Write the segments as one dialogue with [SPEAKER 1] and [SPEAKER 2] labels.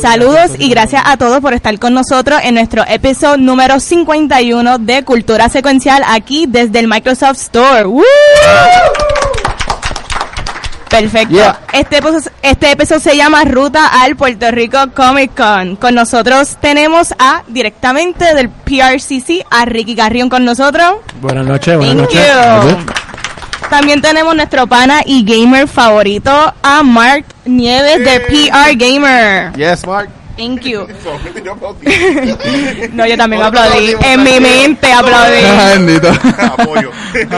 [SPEAKER 1] Saludos y gracias a todos por estar con nosotros en nuestro episodio número 51 de Cultura Secuencial aquí desde el Microsoft Store. Perfecto. Este, episodio, este episodio se llama Ruta al Puerto Rico Comic Con. Con nosotros tenemos a directamente del PRCC a Ricky Carrión con nosotros.
[SPEAKER 2] Buenas noches, buenas
[SPEAKER 1] Thank
[SPEAKER 2] noches.
[SPEAKER 1] you. También tenemos nuestro pana y gamer favorito a Mark Nieves de PR Gamer.
[SPEAKER 3] Yes, Mark.
[SPEAKER 1] Thank you. No, yo también aplaudí. En mi mente aplaudí.
[SPEAKER 4] Bendito.
[SPEAKER 3] Apoyo.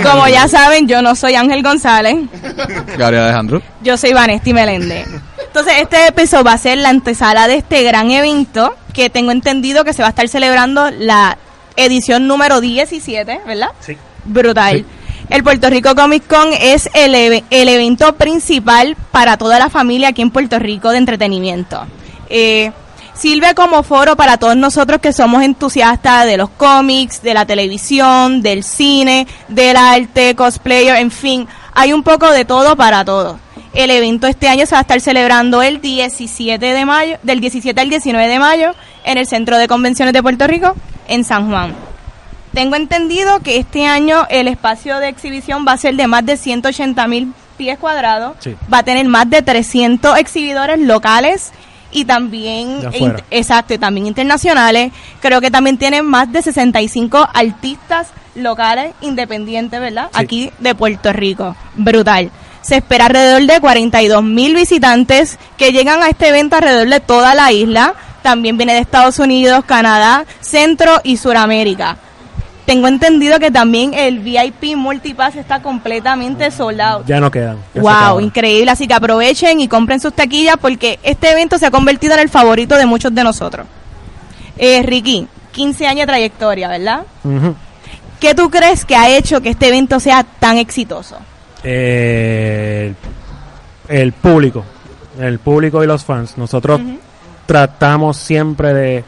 [SPEAKER 1] Como ya saben, yo no soy Ángel González.
[SPEAKER 4] Gary Alejandro.
[SPEAKER 1] Yo soy Vanesti Meléndez. Entonces, este episodio va a ser la antesala de este gran evento que tengo entendido que se va a estar celebrando la edición número 17, ¿verdad?
[SPEAKER 2] Sí.
[SPEAKER 1] Brutal.
[SPEAKER 2] Sí.
[SPEAKER 1] El Puerto Rico Comic Con es el, el evento principal para toda la familia aquí en Puerto Rico de entretenimiento. Eh, sirve como foro para todos nosotros que somos entusiastas de los cómics, de la televisión, del cine, del arte, cosplayer, en fin, hay un poco de todo para todos. El evento este año se va a estar celebrando el 17 de mayo, del 17 al 19 de mayo, en el Centro de Convenciones de Puerto Rico, en San Juan. Tengo entendido que este año el espacio de exhibición va a ser de más de 180 mil pies cuadrados.
[SPEAKER 2] Sí.
[SPEAKER 1] Va a tener más de 300 exhibidores locales y también, in- exacto, también internacionales. Creo que también tienen más de 65 artistas locales independientes, ¿verdad?
[SPEAKER 2] Sí.
[SPEAKER 1] Aquí de Puerto Rico. Brutal. Se espera alrededor de 42 mil visitantes que llegan a este evento alrededor de toda la isla. También viene de Estados Unidos, Canadá, Centro y Suramérica. Tengo entendido que también el VIP Multipass está completamente soldado.
[SPEAKER 2] Ya no quedan. ya
[SPEAKER 1] Wow, increíble. Así que aprovechen y compren sus taquillas porque este evento se ha convertido en el favorito de muchos de nosotros. Eh, Ricky, 15 años de trayectoria, ¿verdad? ¿Qué tú crees que ha hecho que este evento sea tan exitoso?
[SPEAKER 2] Eh, el público, el público y los fans. Nosotros tratamos siempre de,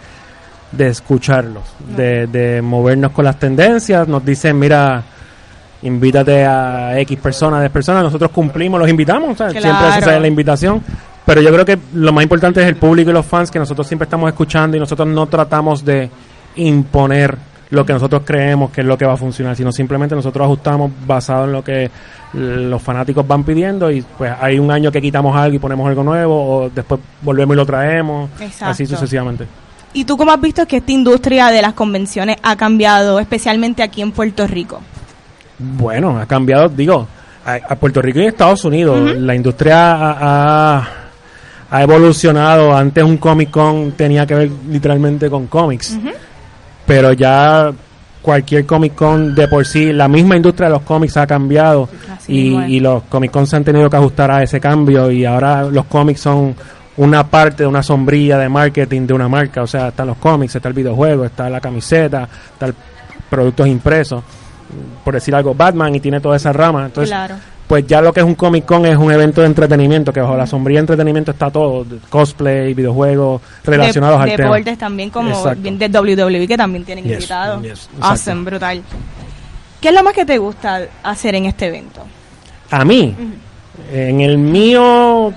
[SPEAKER 2] de escucharlos, de, de movernos con las tendencias. Nos dicen, mira, invítate a X personas, de personas. Nosotros cumplimos, los invitamos. o sea, Siempre
[SPEAKER 1] Claro.
[SPEAKER 2] esa es la invitación. Pero yo creo que lo más importante es el público y los fans que nosotros siempre estamos escuchando y nosotros no tratamos de imponer lo que nosotros creemos que es lo que va a funcionar, sino simplemente nosotros ajustamos basado en lo que los fanáticos van pidiendo y pues hay un año que quitamos algo y ponemos algo nuevo o después volvemos y lo traemos,
[SPEAKER 1] Exacto.
[SPEAKER 2] así sucesivamente.
[SPEAKER 1] ¿Y tú cómo has visto que esta industria de las convenciones ha cambiado, especialmente aquí en Puerto Rico?
[SPEAKER 2] Bueno, ha cambiado, digo, a, a Puerto Rico y Estados Unidos. La industria ha, ha- ha evolucionado. Antes un Comic Con tenía que ver literalmente con cómics. Pero ya cualquier Comic Con de por sí, la misma industria de los cómics ha cambiado. Y, y los Comic Con se han tenido que ajustar a ese cambio. Y ahora los cómics son una parte de una sombrilla de marketing de una marca. O sea, están los cómics, está el videojuego, está la camiseta, está el productos impresos por decir algo, Batman y tiene toda esa rama. Entonces,
[SPEAKER 1] claro.
[SPEAKER 2] pues ya lo que es un Comic Con es un evento de entretenimiento, que bajo la sombrilla de entretenimiento está todo, cosplay, videojuegos relacionados
[SPEAKER 1] de,
[SPEAKER 2] al tema.
[SPEAKER 1] deportes también como bien de WWE que también tienen
[SPEAKER 2] Yes,
[SPEAKER 1] invitados.
[SPEAKER 2] yes,
[SPEAKER 1] awesome, brutal. ¿Qué es lo más que te gusta hacer en este evento?
[SPEAKER 2] A mí, en el mío,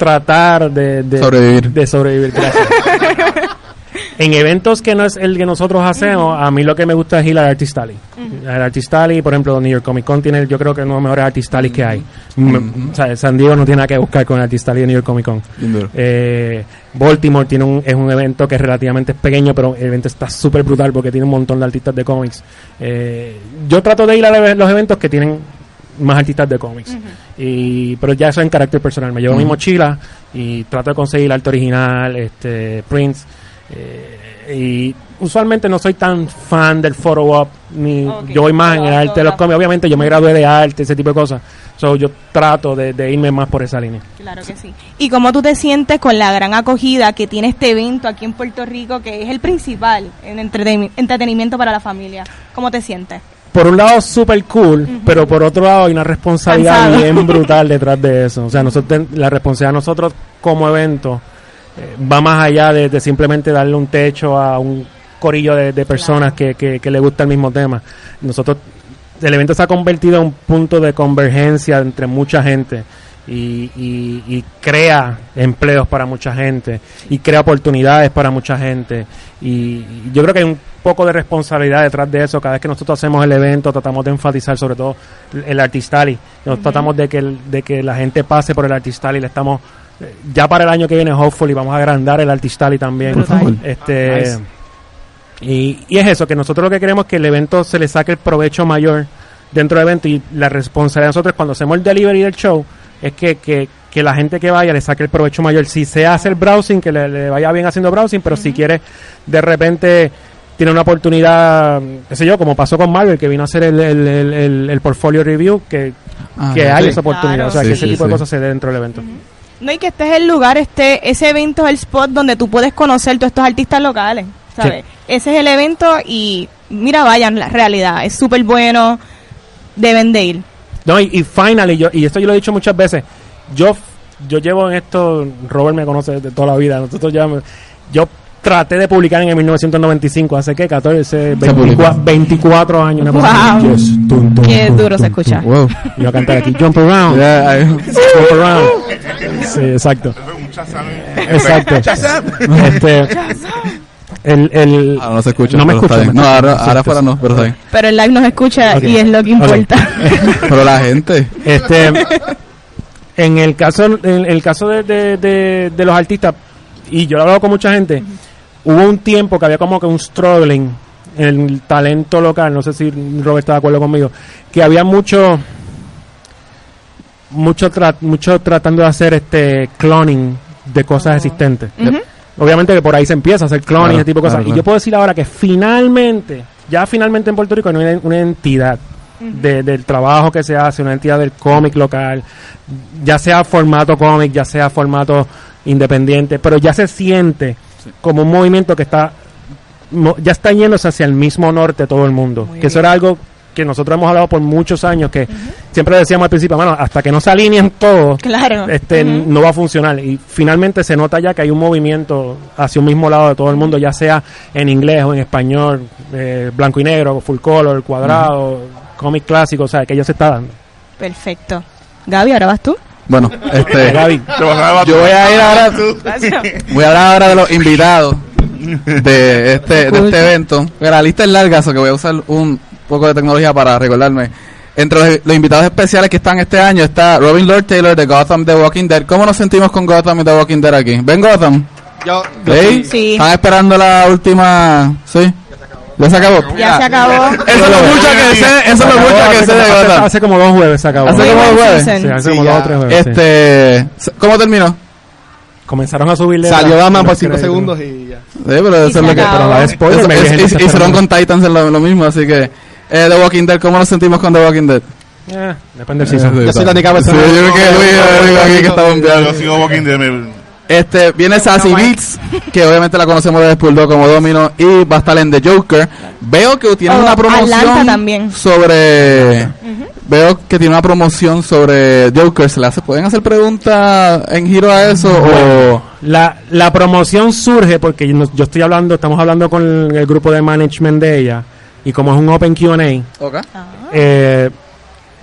[SPEAKER 2] tratar de, de
[SPEAKER 4] Sobrevivir.
[SPEAKER 2] De sobrevivir, gracias. en eventos que no es el que nosotros hacemos, a mí lo que me gusta es ir al Artist Alley. El Artist Alley, por ejemplo, New York Comic Con tiene, yo creo que uno de los mejores Artist Alley que hay. O sea, San Diego no tiene nada que buscar con el Artist Alley de New York Comic Con. Eh, Baltimore tiene un, es un evento que es relativamente pequeño, pero el evento está súper brutal porque tiene un montón de artistas de cómics. Eh, yo trato de ir a los eventos que tienen más artistas de cómics. y, pero ya eso en carácter personal. Me llevo mi
[SPEAKER 4] Ujú.
[SPEAKER 2] mochila y trato de conseguir arte original, este, prints. eh, y usualmente no soy tan fan del op, ni yo voy más en el arte de los cómics. Obviamente yo me gradué de arte, ese tipo de cosas. So, yo trato de, de irme más por esa línea.
[SPEAKER 1] Claro que sí. ¿Y cómo tú te sientes con la gran acogida que tiene este evento aquí en Puerto Rico, que es el principal en entreten- entretenimiento para la familia? ¿Cómo te sientes?
[SPEAKER 2] Por un lado súper cool, pero por otro lado hay una responsabilidad
[SPEAKER 1] Cansado.
[SPEAKER 2] bien brutal detrás de eso. O sea, nosotros la responsabilidad de nosotros como evento eh, va más allá de, de simplemente darle un techo a un corillo de, de personas que, que, que le gusta el mismo tema. Nosotros, el evento se ha convertido en un punto de convergencia entre mucha gente. Y, y- y crea empleos para mucha gente y crea oportunidades para mucha gente. Y, y yo creo que hay un poco de responsabilidad detrás de eso. Cada vez que nosotros hacemos el evento, tratamos de enfatizar sobre todo el Artistali. Nos tratamos de que, el- de que la gente pase por el Artistali. Le estamos, eh, ya para el año que viene, hopefully, vamos a agrandar el Artistali también.
[SPEAKER 1] Por favor.
[SPEAKER 2] Este,
[SPEAKER 3] Nice.
[SPEAKER 2] y, y es eso, que nosotros lo que queremos es que el evento se le saque el provecho mayor dentro del evento y la responsabilidad de nosotros cuando hacemos el delivery del show es que, que, que la gente que vaya le saque el provecho mayor. Si se hace el browsing, que le, le vaya bien haciendo browsing, pero si quiere de repente tiene una oportunidad, qué sé yo, como pasó con Marvel, que vino a hacer el, el, el, el- el portfolio review, que,
[SPEAKER 4] Ah,
[SPEAKER 2] que
[SPEAKER 4] sí.
[SPEAKER 2] hay esa oportunidad.
[SPEAKER 1] Claro.
[SPEAKER 2] O sea,
[SPEAKER 4] Sí,
[SPEAKER 2] que ese
[SPEAKER 4] sí,
[SPEAKER 2] tipo de cosas se dé dentro del evento.
[SPEAKER 1] No, y que este es el lugar, este, ese evento es el spot donde tú puedes conocer todos estos artistas locales, ¿sabes? Ese es el evento y mira, vayan, la realidad, es súper bueno, deben de ir.
[SPEAKER 2] No, y, y finally, yo, y esto yo lo he dicho muchas veces, yo, yo llevo en esto, Robert me conoce de toda la vida, nosotros ya, yo traté de publicar en el 1995, hace que 14, 24,
[SPEAKER 4] publicó.
[SPEAKER 2] 24 años. una cosa así.
[SPEAKER 1] Wow.
[SPEAKER 2] Yes, tum, tum,
[SPEAKER 1] Qué
[SPEAKER 2] tum,
[SPEAKER 1] duro se
[SPEAKER 2] tum, tum.
[SPEAKER 1] escucha.
[SPEAKER 4] Wow.
[SPEAKER 2] Y yo a cantar aquí, jump around,
[SPEAKER 4] Ya, ahí-
[SPEAKER 2] jump around. Sí, exacto. Exacto. Este, el, el,
[SPEAKER 4] Ah, no se escucha.
[SPEAKER 2] No me escucha,
[SPEAKER 4] No,
[SPEAKER 2] escucha.
[SPEAKER 4] ahora, ahora fuera no, pero está bien.
[SPEAKER 1] Pero el live nos escucha y es lo que importa.
[SPEAKER 4] Pero la gente.
[SPEAKER 2] Este, en el caso, en el caso de, de, de- de los artistas, y yo lo he hablado con mucha gente, hubo un tiempo que había como que un struggling en el talento local, no sé si Robert está de acuerdo conmigo, que había mucho mucho tra- mucho tratando de hacer este cloning de cosas existentes. Obviamente que por ahí se empieza a hacer cloning
[SPEAKER 4] Claro,
[SPEAKER 2] ese tipo de cosas.
[SPEAKER 4] claro,
[SPEAKER 2] Y yo puedo decir ahora que finalmente, ya finalmente en Puerto Rico hay una, una entidad de- del trabajo que se hace, una entidad del cómic local, ya sea formato cómic, ya sea formato independiente, pero ya se siente como un movimiento que está ya está yéndose hacia el mismo norte todo el mundo.
[SPEAKER 1] Muy
[SPEAKER 2] que eso era algo que nosotros hemos hablado por muchos años, que siempre decíamos al principio, bueno, hasta que no se alineen todos,
[SPEAKER 1] Claro.
[SPEAKER 2] este no va a funcionar y finalmente se nota ya que hay un movimiento hacia un mismo lado de todo el mundo ya sea en inglés o en español eh, blanco y negro full color cuadrado cómic clásico o sea que ya se está dando
[SPEAKER 1] Perfecto. Gaby, ¿ahora vas tú?
[SPEAKER 4] Bueno, este.
[SPEAKER 2] Gaby
[SPEAKER 4] Yo voy a ir ahora. Voy a hablar ahora de los invitados de este, de este evento. La lista es larga, así que voy a usar un poco de tecnología para recordarme. Entre los, los invitados especiales que están este año está Robin Lord Taylor de Gotham The Walking Dead. ¿Cómo nos sentimos con Gotham y The Walking Dead aquí? ¿Ven Gotham?
[SPEAKER 3] Yo,
[SPEAKER 4] ¿Sí?
[SPEAKER 1] Sí.
[SPEAKER 4] ¿Están esperando la última? ¿Sí? ¿Ya se acabó?
[SPEAKER 1] Ya se acabó.
[SPEAKER 4] Eso es lo mucho que sé, eso es lo mucho que
[SPEAKER 2] hace,
[SPEAKER 4] sé de Gotham.
[SPEAKER 2] hace como dos jueves se acabó
[SPEAKER 4] Hace como dos jueves.
[SPEAKER 2] Sí, hace
[SPEAKER 3] Sí,
[SPEAKER 2] como
[SPEAKER 3] ya.
[SPEAKER 2] dos o tres jueves sí.
[SPEAKER 4] Este, ¿cómo terminó?
[SPEAKER 2] comenzaron a subirle
[SPEAKER 3] salió Batman por
[SPEAKER 2] los
[SPEAKER 3] 5
[SPEAKER 2] créditos.
[SPEAKER 3] segundos y ya.
[SPEAKER 4] Sí, pero eso es lo que...
[SPEAKER 2] pero la spoiler
[SPEAKER 4] hicieron con Titans lo, lo mismo, así que... Eh, The Walking Dead, ¿cómo nos sentimos con The Walking Dead?
[SPEAKER 2] Eh, depende del season.
[SPEAKER 4] Eh,
[SPEAKER 3] Yo soy la única
[SPEAKER 4] Sí,
[SPEAKER 3] persona-
[SPEAKER 4] yo creo que Luis es el único aquí que está.
[SPEAKER 5] Yo sigo Walking Dead. me-
[SPEAKER 4] Este, viene Sassy Beats, que obviamente la conocemos de Spurdo como Domino, y va a estar en The Joker. Veo que tiene
[SPEAKER 1] Oh,
[SPEAKER 4] una
[SPEAKER 1] Atlanta
[SPEAKER 4] promoción
[SPEAKER 1] también.
[SPEAKER 4] sobre... Veo que tiene una promoción sobre Joker. ¿Se le hace, ¿Pueden hacer preguntas en giro a eso? o
[SPEAKER 2] La, la promoción surge porque yo, no- yo estoy hablando, estamos hablando con el grupo de management de ella y como es un open Q&A,
[SPEAKER 4] Ok.
[SPEAKER 2] eh,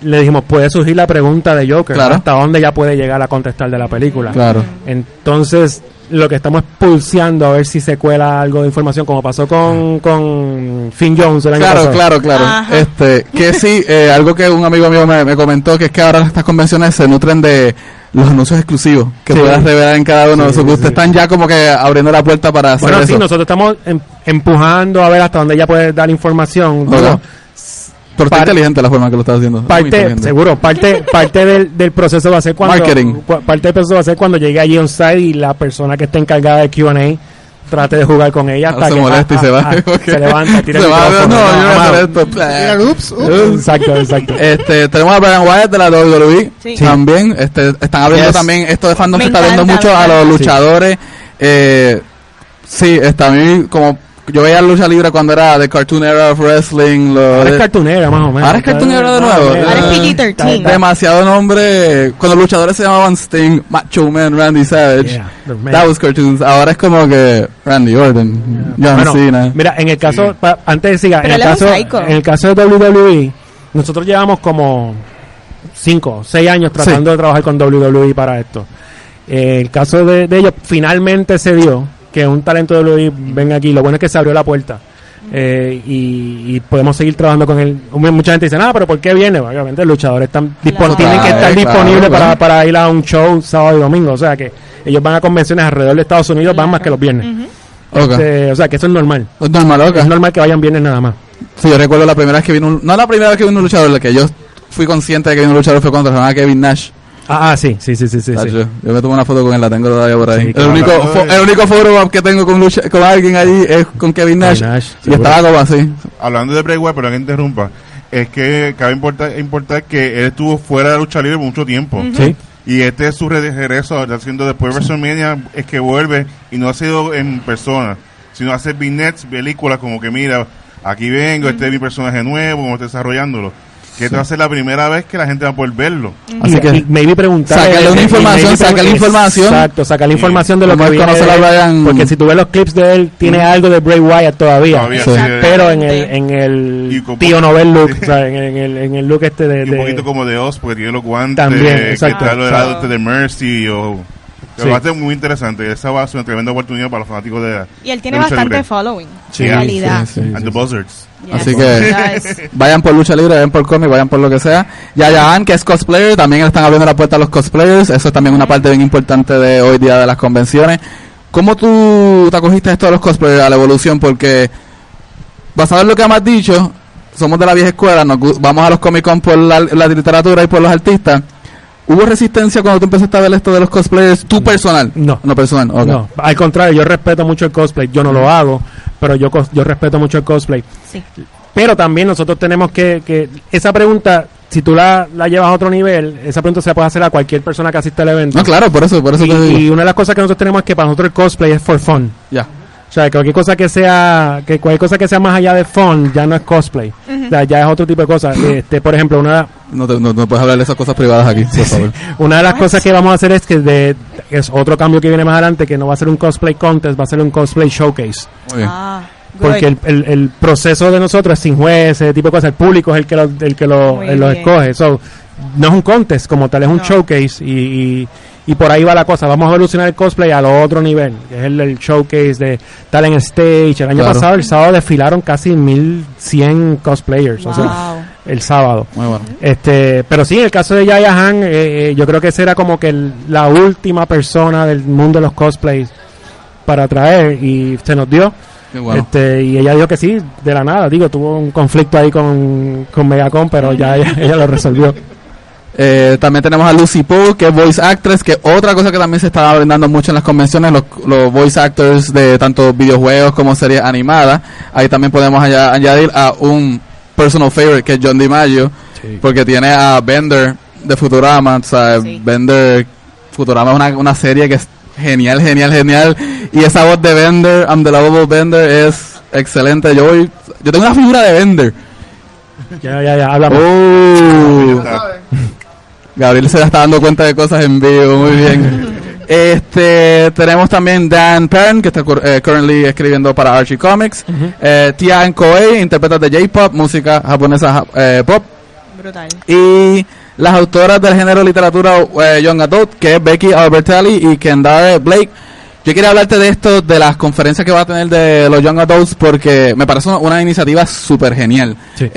[SPEAKER 2] le dijimos, puede surgir la pregunta de Joker,
[SPEAKER 4] Claro.
[SPEAKER 2] hasta dónde ya puede llegar a contestar de la película.
[SPEAKER 4] Claro.
[SPEAKER 2] Entonces, lo que estamos es pulseando a ver si se cuela algo de información, como pasó con, con Finn Jones el año
[SPEAKER 4] Claro,
[SPEAKER 2] pasado.
[SPEAKER 4] claro, claro. Este, que sí, eh, algo que un amigo mío me, me comentó, que es que ahora estas convenciones se nutren de los anuncios exclusivos que
[SPEAKER 2] Sí.
[SPEAKER 4] puedas revelar en cada uno. Que
[SPEAKER 2] sí,
[SPEAKER 4] ustedes
[SPEAKER 2] sí.
[SPEAKER 4] están ya como que abriendo la puerta para hacer
[SPEAKER 2] Bueno,
[SPEAKER 4] eso.
[SPEAKER 2] sí, nosotros estamos empujando a ver hasta dónde ella puede dar información. Digo,
[SPEAKER 4] Pero está inteligente la forma que lo estás haciendo.
[SPEAKER 2] Parte seguro parte parte del, del proceso va a ser cuando
[SPEAKER 4] Marketing.
[SPEAKER 2] parte del proceso va a ser cuando llegue allí on site y la persona que esté encargada de Q&A trate de jugar con ella hasta
[SPEAKER 4] Ahora se
[SPEAKER 2] que
[SPEAKER 4] molesta y
[SPEAKER 2] ah,
[SPEAKER 4] se va.
[SPEAKER 2] ah, ah, se levanta tira
[SPEAKER 4] Se
[SPEAKER 2] el
[SPEAKER 4] va, no, yo voy a
[SPEAKER 2] amado.
[SPEAKER 4] hacer esto.
[SPEAKER 3] Mira, ups, ups.
[SPEAKER 2] exacto exacto
[SPEAKER 4] Este, tenemos a Brian Wyatt de la WWE
[SPEAKER 1] Sí.
[SPEAKER 4] también. Este, están abriendo
[SPEAKER 3] Yes.
[SPEAKER 4] también, esto de fandom
[SPEAKER 1] Me
[SPEAKER 4] se está abriendo mucho a los luchadores. Eh, sí, está a mí como yo veía lucha libre cuando era de Cartoon Era of Wrestling. Lo
[SPEAKER 2] ahora es
[SPEAKER 4] de-
[SPEAKER 2] cartunera más o menos
[SPEAKER 4] Ahora es cartunera de nuevo.
[SPEAKER 1] Ahora es PG-13.
[SPEAKER 2] Está- está-
[SPEAKER 4] demasiado nombre. Cuando los luchadores se llamaban Sting, Macho Man, Randy Savage.
[SPEAKER 2] Yeah.
[SPEAKER 4] That was cartoons. Ahora es como que Randy Orton, John
[SPEAKER 2] Bueno,
[SPEAKER 4] Cena.
[SPEAKER 2] mira en el caso pa- antes de siga en el caso en el caso de WWE nosotros llevamos como cinco, seis años tratando de trabajar con WWE para esto. Eh, el caso de, de ellos finalmente se dio que un talento de WWE venga aquí. Lo bueno es que se abrió la puerta. Eh, y, y podemos seguir trabajando con él. Mucha gente dice, nada, pero ¿por qué viene? Obviamente los luchadores están
[SPEAKER 1] Claro.
[SPEAKER 2] tienen que estar
[SPEAKER 4] Claro,
[SPEAKER 2] disponibles
[SPEAKER 4] claro.
[SPEAKER 2] para, para ir a un show sábado y domingo. O sea que ellos van a convenciones alrededor de Estados Unidos, van más que los viernes. Este, o sea que eso es normal.
[SPEAKER 4] Es normal, ok.
[SPEAKER 2] Es normal que vayan viernes nada más.
[SPEAKER 4] Sí, yo recuerdo la primera vez que vino un, no la primera vez que vino un luchador, la que yo fui consciente de que vino un luchador fue cuando se llamaba Kevin Nash.
[SPEAKER 2] Ah, ah, sí, sí, sí, sí, sí. sí.
[SPEAKER 4] Yo me tomé una foto con él, la tengo todavía por ahí.
[SPEAKER 2] Sí,
[SPEAKER 4] el,
[SPEAKER 2] claro.
[SPEAKER 4] único, el único foro que tengo con, lucha- con alguien allí es con Kevin Nash.
[SPEAKER 2] Nash,
[SPEAKER 4] y estaba como así.
[SPEAKER 3] Hablando de Bray Wyatt, pero que interrumpa, es que cabe importar, importar que él estuvo fuera de lucha libre mucho tiempo.
[SPEAKER 2] Sí.
[SPEAKER 3] Y este es su re- regreso, haciendo después de WrestleMania, es que vuelve y no ha sido en persona, sino hace vignettes, películas como que mira, aquí vengo, este es mi personaje nuevo, como está desarrollándolo. Que esta va a ser la primera vez que la gente va a poder verlo.
[SPEAKER 4] Así
[SPEAKER 2] y,
[SPEAKER 4] que-
[SPEAKER 2] y maybe preguntar
[SPEAKER 4] Sácale una información, sácale información.
[SPEAKER 2] exacto saca la información de lo que viene
[SPEAKER 4] conocer
[SPEAKER 2] de porque si tú ves los clips de él tiene algo de Bray Wyatt todavía,
[SPEAKER 3] Todavía,
[SPEAKER 4] Sí.
[SPEAKER 3] sí,
[SPEAKER 2] pero en el en el tío novel look o sea, en, en el en el look este de,
[SPEAKER 3] y un
[SPEAKER 2] de-
[SPEAKER 3] poquito como de Oz, porque tiene los guantes,
[SPEAKER 2] También,
[SPEAKER 3] que
[SPEAKER 2] exacto.
[SPEAKER 3] está lo del
[SPEAKER 2] Exacto.
[SPEAKER 3] lado este de Mercy, o...
[SPEAKER 2] Sí.
[SPEAKER 3] Va a ser muy interesante. Esa va a ser una tremenda oportunidad para los fanáticos de
[SPEAKER 1] Y él tiene bastante
[SPEAKER 3] libre.
[SPEAKER 1] following,
[SPEAKER 2] Sí,
[SPEAKER 1] en realidad.
[SPEAKER 4] sí, sí.
[SPEAKER 3] And the Buzzards.
[SPEAKER 1] Yes.
[SPEAKER 4] Así que-
[SPEAKER 1] Yes.
[SPEAKER 4] Vayan por lucha libre, vayan por cómic, vayan por lo que sea. Yaya Han, que es cosplayer, también le están abriendo la puerta a los cosplayers. Eso es también una parte bien importante de hoy día de las convenciones. ¿Cómo tú te acogiste a esto de los cosplayers, a la evolución? Porque, basado en lo que me has dicho, somos de la vieja escuela, nos vamos a los Comic Con por la, la literatura y por los artistas. ¿Hubo resistencia cuando tú empezaste a ver esto de los cosplayers, tú personal?
[SPEAKER 2] No.
[SPEAKER 4] No personal,
[SPEAKER 2] no, al contrario, yo respeto mucho el cosplay, yo no lo hago, pero yo yo respeto mucho el cosplay.
[SPEAKER 1] Sí.
[SPEAKER 2] Pero también nosotros tenemos que, que esa pregunta, si tú la, la llevas a otro nivel, esa pregunta se la puede hacer a cualquier persona que asista al evento.
[SPEAKER 4] No, claro, por eso, por eso
[SPEAKER 2] y,
[SPEAKER 4] te digo.
[SPEAKER 2] y una de las cosas que nosotros tenemos es que para nosotros el cosplay es for fun.
[SPEAKER 4] Ya.
[SPEAKER 2] O sea, cualquier cosa que sea, que cualquier cosa que sea más allá de fun ya no es cosplay. O sea, ya es otro tipo de cosas. Este, por ejemplo, una,
[SPEAKER 4] No, te- no, no puedes hablar de esas cosas privadas aquí, por favor.
[SPEAKER 2] una de las
[SPEAKER 1] What?
[SPEAKER 2] cosas que vamos a hacer es que de, es otro cambio que viene más adelante, que no va a ser un cosplay contest, va a ser un cosplay showcase.
[SPEAKER 4] Muy bien.
[SPEAKER 1] Ah,
[SPEAKER 2] Porque el, el, el proceso de nosotros es sin jueces, ese tipo de cosas. El público es el que lo, el que lo, escoge. So, no es un contest como tal, es un
[SPEAKER 1] No.
[SPEAKER 2] showcase y, y, y por ahí va la cosa. Vamos a evolucionar el cosplay al otro nivel, que es el, el showcase de talent stage. El año
[SPEAKER 4] Claro.
[SPEAKER 2] pasado, el sábado, desfilaron casi 1100 cosplayers. O sea, el sábado.
[SPEAKER 4] Muy bueno.
[SPEAKER 2] Este, pero sí, en el caso de Yaya Han, eh, eh, yo creo que esa era como que el- la última persona del mundo de los cosplays para traer y se nos dio.
[SPEAKER 4] Qué bueno.
[SPEAKER 2] Este, y ella dijo que sí, de la nada. Digo, tuvo un conflicto ahí con, con Megacon, pero ya ella, ella lo resolvió.
[SPEAKER 4] Eh, también tenemos a Lucy Poe, que es voice actress, que otra cosa que también se está brindando mucho en las convenciones, los, los voice actors de tanto videojuegos como series animadas. Ahí también podemos aña- añadir a un personal favorite, que es John DiMaggio, porque tiene a Bender de Futurama, o sea,
[SPEAKER 1] Sí.
[SPEAKER 4] Bender, Futurama es una, una serie que es genial, genial, genial, y esa voz de Bender, I'm the lovable Bender, es excelente. Yo voy, yo tengo una figura de Bender.
[SPEAKER 2] Ya, ya, ya, hablamos.
[SPEAKER 4] Oh. Gabriel se está dando cuenta de cosas en vivo, muy bien. Este, tenemos también Dan Perrin, que está eh, currently escribiendo para Archie Comics. Eh, Tian Koei, intérprete de J-pop, música japonesa ja- eh, pop.
[SPEAKER 1] Brutal.
[SPEAKER 4] Y las autoras del género literatura eh, Young Adult, que es Becky Albertelli y Kendare Blake. Yo quería hablarte de esto, de las conferencias que va a tener de los Young Adults, porque me parece una, una iniciativa súper genial.
[SPEAKER 2] Sí.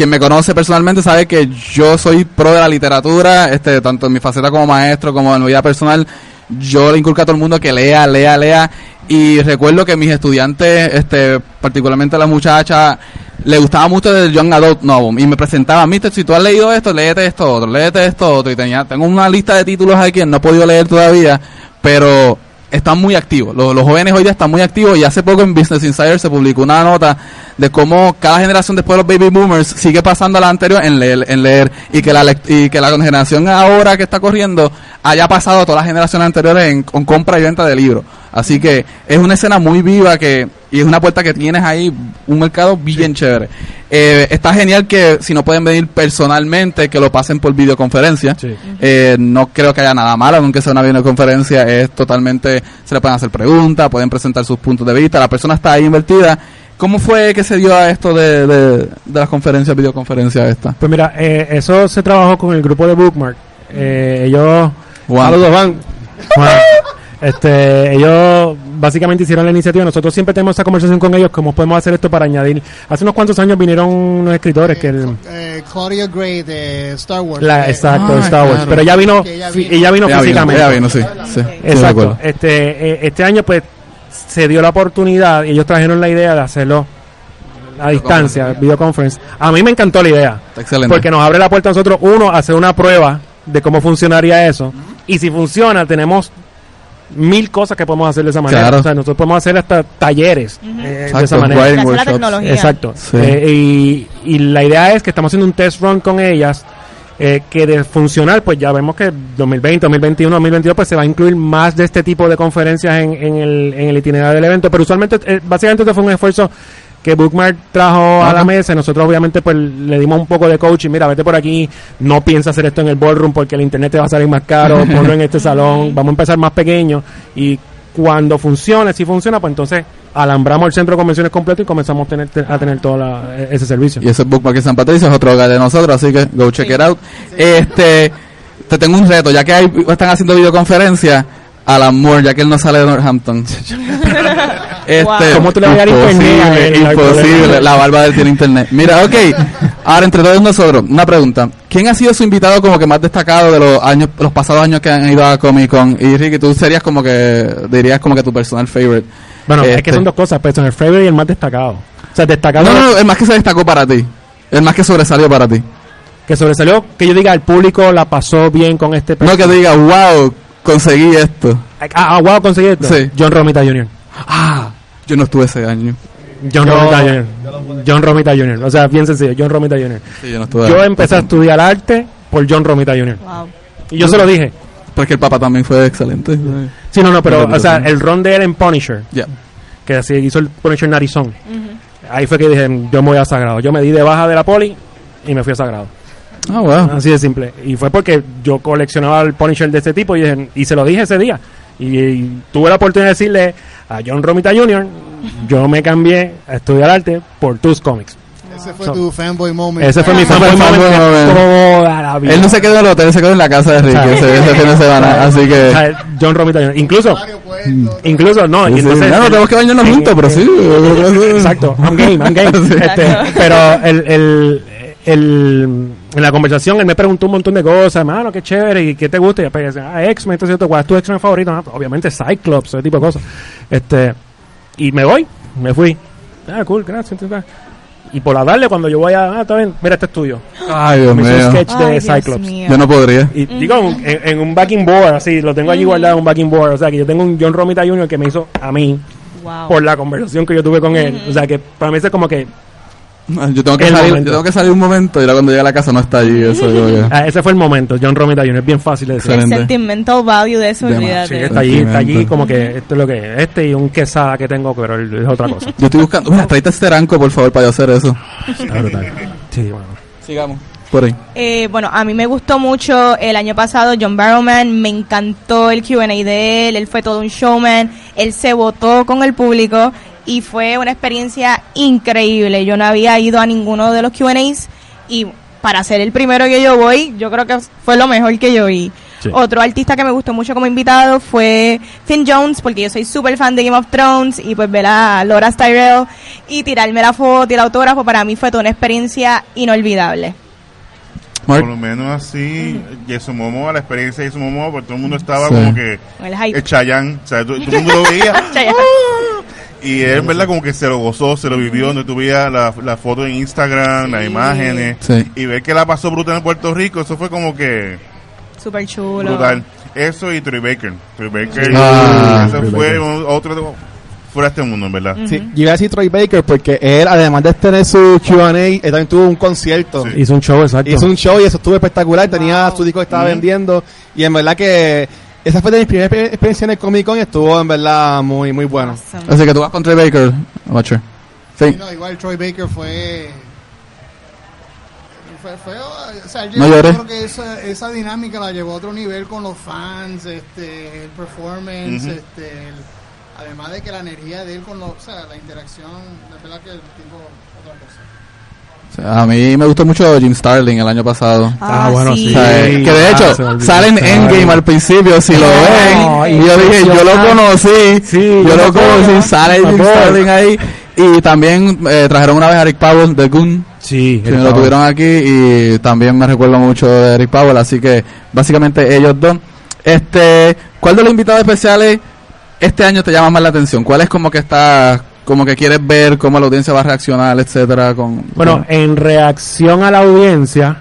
[SPEAKER 4] Quien me conoce personalmente sabe que yo soy pro de la literatura, este, tanto en mi faceta como maestro como en mi vida personal. Yo le inculco a todo el mundo que lea, lea, lea. Y recuerdo que mis estudiantes, este, particularmente la muchacha, le gustaba mucho el Young Adult Novel. Y me presentaba, mister, si tú has leído esto, léete esto otro, léete esto otro. Y tenía, tengo una lista de títulos aquí no he podido leer todavía, pero están muy activos. Los, jóvenes hoy día están muy activos y hace poco en Business Insider se publicó una nota de cómo cada generación después de los baby boomers sigue pasando a la anterior en leer, en leer y que la y que la generación ahora que está corriendo haya pasado a todas las generaciones anteriores en, con compra y venta de libros. Así que es una escena muy viva que y es una puerta que tienes ahí, un mercado bien chévere. Eh, está genial que si no pueden venir personalmente, que lo pasen por videoconferencia.
[SPEAKER 2] Sí.
[SPEAKER 4] Eh, no creo que haya nada malo, aunque sea una videoconferencia, es totalmente, se le pueden hacer preguntas, pueden presentar sus puntos de vista, la persona está ahí invertida ¿Cómo fue que se dio a esto de, de, de las conferencias, videoconferencias esta?
[SPEAKER 2] Pues mira, eh, eso se trabajó con el grupo de Bookmark. Eh, ellos,
[SPEAKER 4] Juan.
[SPEAKER 2] Saludos, Juan. Juan. Este, ellos básicamente hicieron la iniciativa. Nosotros siempre tenemos esa conversación con ellos, cómo podemos hacer esto para añadir. Hace unos cuantos años vinieron unos escritores que el,
[SPEAKER 5] Eh, Claudia Gray de Star Wars.
[SPEAKER 2] la,
[SPEAKER 5] Eh,
[SPEAKER 2] exacto,
[SPEAKER 4] Ah,
[SPEAKER 2] Star Wars.
[SPEAKER 4] claro.
[SPEAKER 2] Pero ella vino,
[SPEAKER 5] ella vino.
[SPEAKER 2] ella vino
[SPEAKER 4] Ella vino,
[SPEAKER 2] físicamente.
[SPEAKER 4] ella vino, sí.
[SPEAKER 2] Exacto. Este, eh, este año pues se dio la oportunidad y ellos trajeron la idea de hacerlo a distancia, videoconference. A mí me encantó la idea.
[SPEAKER 4] Está excelente.
[SPEAKER 2] Porque nos abre la puerta a nosotros, uno, a hacer una prueba de cómo funcionaría eso. Y si funciona, tenemos mil cosas que podemos hacer de esa manera.
[SPEAKER 4] Claro.
[SPEAKER 2] O sea, nosotros podemos hacer hasta talleres eh, de esa manera.
[SPEAKER 1] la tecnología.
[SPEAKER 2] Exacto.
[SPEAKER 4] Sí.
[SPEAKER 2] Eh, y, y la idea es que estamos haciendo un test run con ellas. eh, que de funcionar, pues ya vemos que 2020, 2021, 2022, pues se va a incluir más de este tipo de conferencias en, en el, en el itinerario del evento. Pero usualmente, eh, básicamente, esto fue un esfuerzo que Bookmark trajo a la mesa. Nosotros, obviamente, pues le dimos un poco de coaching. Mira, vete por aquí, no piensa hacer esto en el ballroom porque el internet te va a salir más caro. ponlo en este salón. Vamos a empezar más pequeño. Y cuando funcione, si funciona, pues entonces alambramos el centro de convenciones completo y comenzamos a tener, a tener todo la- ese servicio.
[SPEAKER 4] Y ese Bookmark en San Patricio es otro hogar de nosotros, así que go check it out. Este, te tengo un reto, ya que hay, están haciendo videoconferencias, Alan Moore, ya que él no sale de Northampton. este,
[SPEAKER 1] Wow.
[SPEAKER 2] ¿Cómo tú le vas a dar?
[SPEAKER 4] Imposible, imposible, la barba de él tiene internet. Mira, ok, ahora entre todos nosotros, una pregunta. ¿Quién ha sido su invitado como que más destacado de los años, los pasados años que han ido a Comic Con? Y Ricky, tú serías como que, dirías como que tu personal favorite.
[SPEAKER 2] Bueno, es
[SPEAKER 4] Este.
[SPEAKER 2] que son dos cosas, son el favorite y el más destacado. O sea, destacado
[SPEAKER 4] No, no, no, el más que se destacó para ti. El más que sobresalió para ti.
[SPEAKER 2] que sobresalió, que yo diga, el público la pasó bien con este
[SPEAKER 4] No que diga, wow, conseguí esto.
[SPEAKER 2] Ah, ah, wow, conseguí esto.
[SPEAKER 4] Sí.
[SPEAKER 2] John Romita Jr.
[SPEAKER 4] Ah, yo no estuve ese año.
[SPEAKER 2] John
[SPEAKER 3] Yo-
[SPEAKER 2] Romita Jr. John Romita Jr. O sea, bien sencillo, John Romita Jr.
[SPEAKER 4] Sí, yo no estuve.
[SPEAKER 2] Yo empecé a estudiar arte por John Romita Jr.
[SPEAKER 1] Wow.
[SPEAKER 2] Y yo se lo dije.
[SPEAKER 4] Porque el papá también fue excelente.
[SPEAKER 2] Sí, no, no, pero, o sea, el ron de él en Punisher,
[SPEAKER 4] Ya.
[SPEAKER 2] que así hizo el Punisher Narizón. Ahí fue que dije, yo me voy a Sagrado. Yo me di de baja de la poli y me fui a Sagrado.
[SPEAKER 4] Ah, wow.
[SPEAKER 2] Así de simple. Y fue porque yo coleccionaba el Punisher de este tipo y, se lo dije ese día. Y, y tuve la oportunidad de decirle a John Romita Jr., yo me cambié a estudiar arte por tus cómics.
[SPEAKER 5] Ese fue
[SPEAKER 2] So-
[SPEAKER 5] tu fanboy moment.
[SPEAKER 2] Ese fue mi fanboy moment toda la vida.
[SPEAKER 4] Él no se quedó en el hotel, él se quedó en la casa de Ricky ese, ese fin de semana. Así
[SPEAKER 2] O
[SPEAKER 4] que.
[SPEAKER 2] sea, John Romita Jr. Incluso, incluso, no.
[SPEAKER 4] Sí,
[SPEAKER 2] entonces-
[SPEAKER 4] Ya no tenemos que bañarnos juntos, pero sí.
[SPEAKER 2] Exacto, I'm game, I'm game.
[SPEAKER 4] Sí.
[SPEAKER 2] Este, pero el, el, el- en la conversación él me preguntó un montón de cosas, hermano, qué chévere, y qué te gusta, y después decía, ah, X-Men, esto es cierto, ¿cuál es tu X-Men favorito? Ah, obviamente Cyclops, ese tipo de cosas. Este, y me voy, me fui. Ah, cool, gracias. entonces, Y por la darle, cuando yo voy a, ah, está bien, mira, este es tuyo.
[SPEAKER 4] Ay, Dios
[SPEAKER 2] Me hizo un
[SPEAKER 4] mío.
[SPEAKER 2] sketch de
[SPEAKER 1] Ay,
[SPEAKER 2] Cyclops.
[SPEAKER 1] mío.
[SPEAKER 4] Yo no podría.
[SPEAKER 2] Y digo, en, en un backing board, así, lo tengo allí guardado en un backing board. O sea, que yo tengo un John Romita Jr. que me hizo a mí
[SPEAKER 1] Wow.
[SPEAKER 2] por la conversación que yo tuve con él. O sea, que para mí es como que
[SPEAKER 4] Yo tengo que
[SPEAKER 2] El
[SPEAKER 4] salir, yo tengo que salir un momento y ahora cuando llegue a la casa no está allí. Eso que-
[SPEAKER 2] Ah, ese fue el momento, John Romita Jr. Es bien fácil de decir.
[SPEAKER 1] El sentimental value de eso,
[SPEAKER 4] Demasiado.
[SPEAKER 2] Sí,
[SPEAKER 1] olvídate.
[SPEAKER 2] está allí, está allí como que esto es lo que es. Este y un quesada que tengo, pero es otra cosa.
[SPEAKER 4] Yo estoy buscando. Mira, tráete este ranco, por favor, para yo hacer eso.
[SPEAKER 2] Está brutal. Sí, bueno.
[SPEAKER 4] Sigamos. Por ahí.
[SPEAKER 1] Eh, bueno, a mí me gustó mucho el año pasado John Barrowman, me encantó el Q&A de él, él fue todo un showman, él se votó con el público y fue una experiencia increíble. Yo no había ido a ninguno de los Q&As y para ser el primero que yo voy, yo creo que fue lo mejor que yo vi.
[SPEAKER 2] Sí.
[SPEAKER 1] Otro artista que me gustó mucho como invitado fue Finn Jones, porque yo soy súper fan de Game of Thrones y pues ver a Laura Tyrell y tirarme la foto y el autógrafo para mí fue toda una experiencia inolvidable.
[SPEAKER 4] Mark.
[SPEAKER 3] Por lo menos así, Jason Momoa, la experiencia de Jason Momoa, porque todo el mundo estaba
[SPEAKER 4] Sí.
[SPEAKER 3] como que
[SPEAKER 1] el hype.
[SPEAKER 3] el Chayanne, o sea, todo, todo el mundo lo veía
[SPEAKER 1] Chayanne.
[SPEAKER 3] Y él, verdad, como que se lo gozó, se lo vivió, donde veías la, la foto en Instagram, las imágenes,
[SPEAKER 4] Sí.
[SPEAKER 3] y ver que la pasó brutal en Puerto Rico, eso fue como que
[SPEAKER 1] Súper chulo.
[SPEAKER 3] brutal. Eso y Troy Baker, Troy Baker,
[SPEAKER 4] Ah,
[SPEAKER 3] eso
[SPEAKER 2] Troy
[SPEAKER 3] fue
[SPEAKER 2] Baker.
[SPEAKER 3] un- otro de- fuera de este mundo, en verdad.
[SPEAKER 6] Sí, yo iba a decir Troy Baker porque él, además de tener su Q&A, él también tuvo un concierto.
[SPEAKER 3] Sí.
[SPEAKER 2] Hizo un show, exacto.
[SPEAKER 6] Hizo un show y eso estuvo espectacular. Tenía su disco que estaba vendiendo. Y en verdad que esa fue de mis primeras exper- experiencias en el Comic Con y estuvo en verdad muy, muy bueno.
[SPEAKER 1] Awesome.
[SPEAKER 4] Así que tú vas con Trey Baker, Watcher. Sí.
[SPEAKER 5] No, igual Troy Baker fue. Fue, fue, o sea,
[SPEAKER 4] No
[SPEAKER 5] yo creo que esa, esa dinámica la llevó a otro nivel con los fans, este, el performance, este, el- Además de que la energía de él con los, o sea, la interacción, de verdad que el tipo, otra cosa.
[SPEAKER 4] A mí me gustó mucho Jim Starling el año pasado.
[SPEAKER 2] Ah, bueno, sí.
[SPEAKER 4] O sea, que de
[SPEAKER 2] Ah,
[SPEAKER 4] hecho
[SPEAKER 2] olvidó.
[SPEAKER 4] salen en Endgame al principio, si lo
[SPEAKER 2] No,
[SPEAKER 4] ven. Y yo dije, yo lo conocí.
[SPEAKER 2] Sí,
[SPEAKER 4] yo lo conocí. Sale Jim. Starling ahí. Y también eh, trajeron una vez a Eric Powell de Goon.
[SPEAKER 2] Sí,
[SPEAKER 4] que lo tuvieron aquí. Y también me recuerdo mucho de Eric Powell. Así que básicamente ellos dos. Este, ¿Cuál de los invitados especiales este año te llama más la atención? ¿Cuál es como que está, como que quieres ver cómo la audiencia va a reaccionar, etcétera? Con,
[SPEAKER 2] Bueno,
[SPEAKER 4] con-
[SPEAKER 2] en reacción a la audiencia,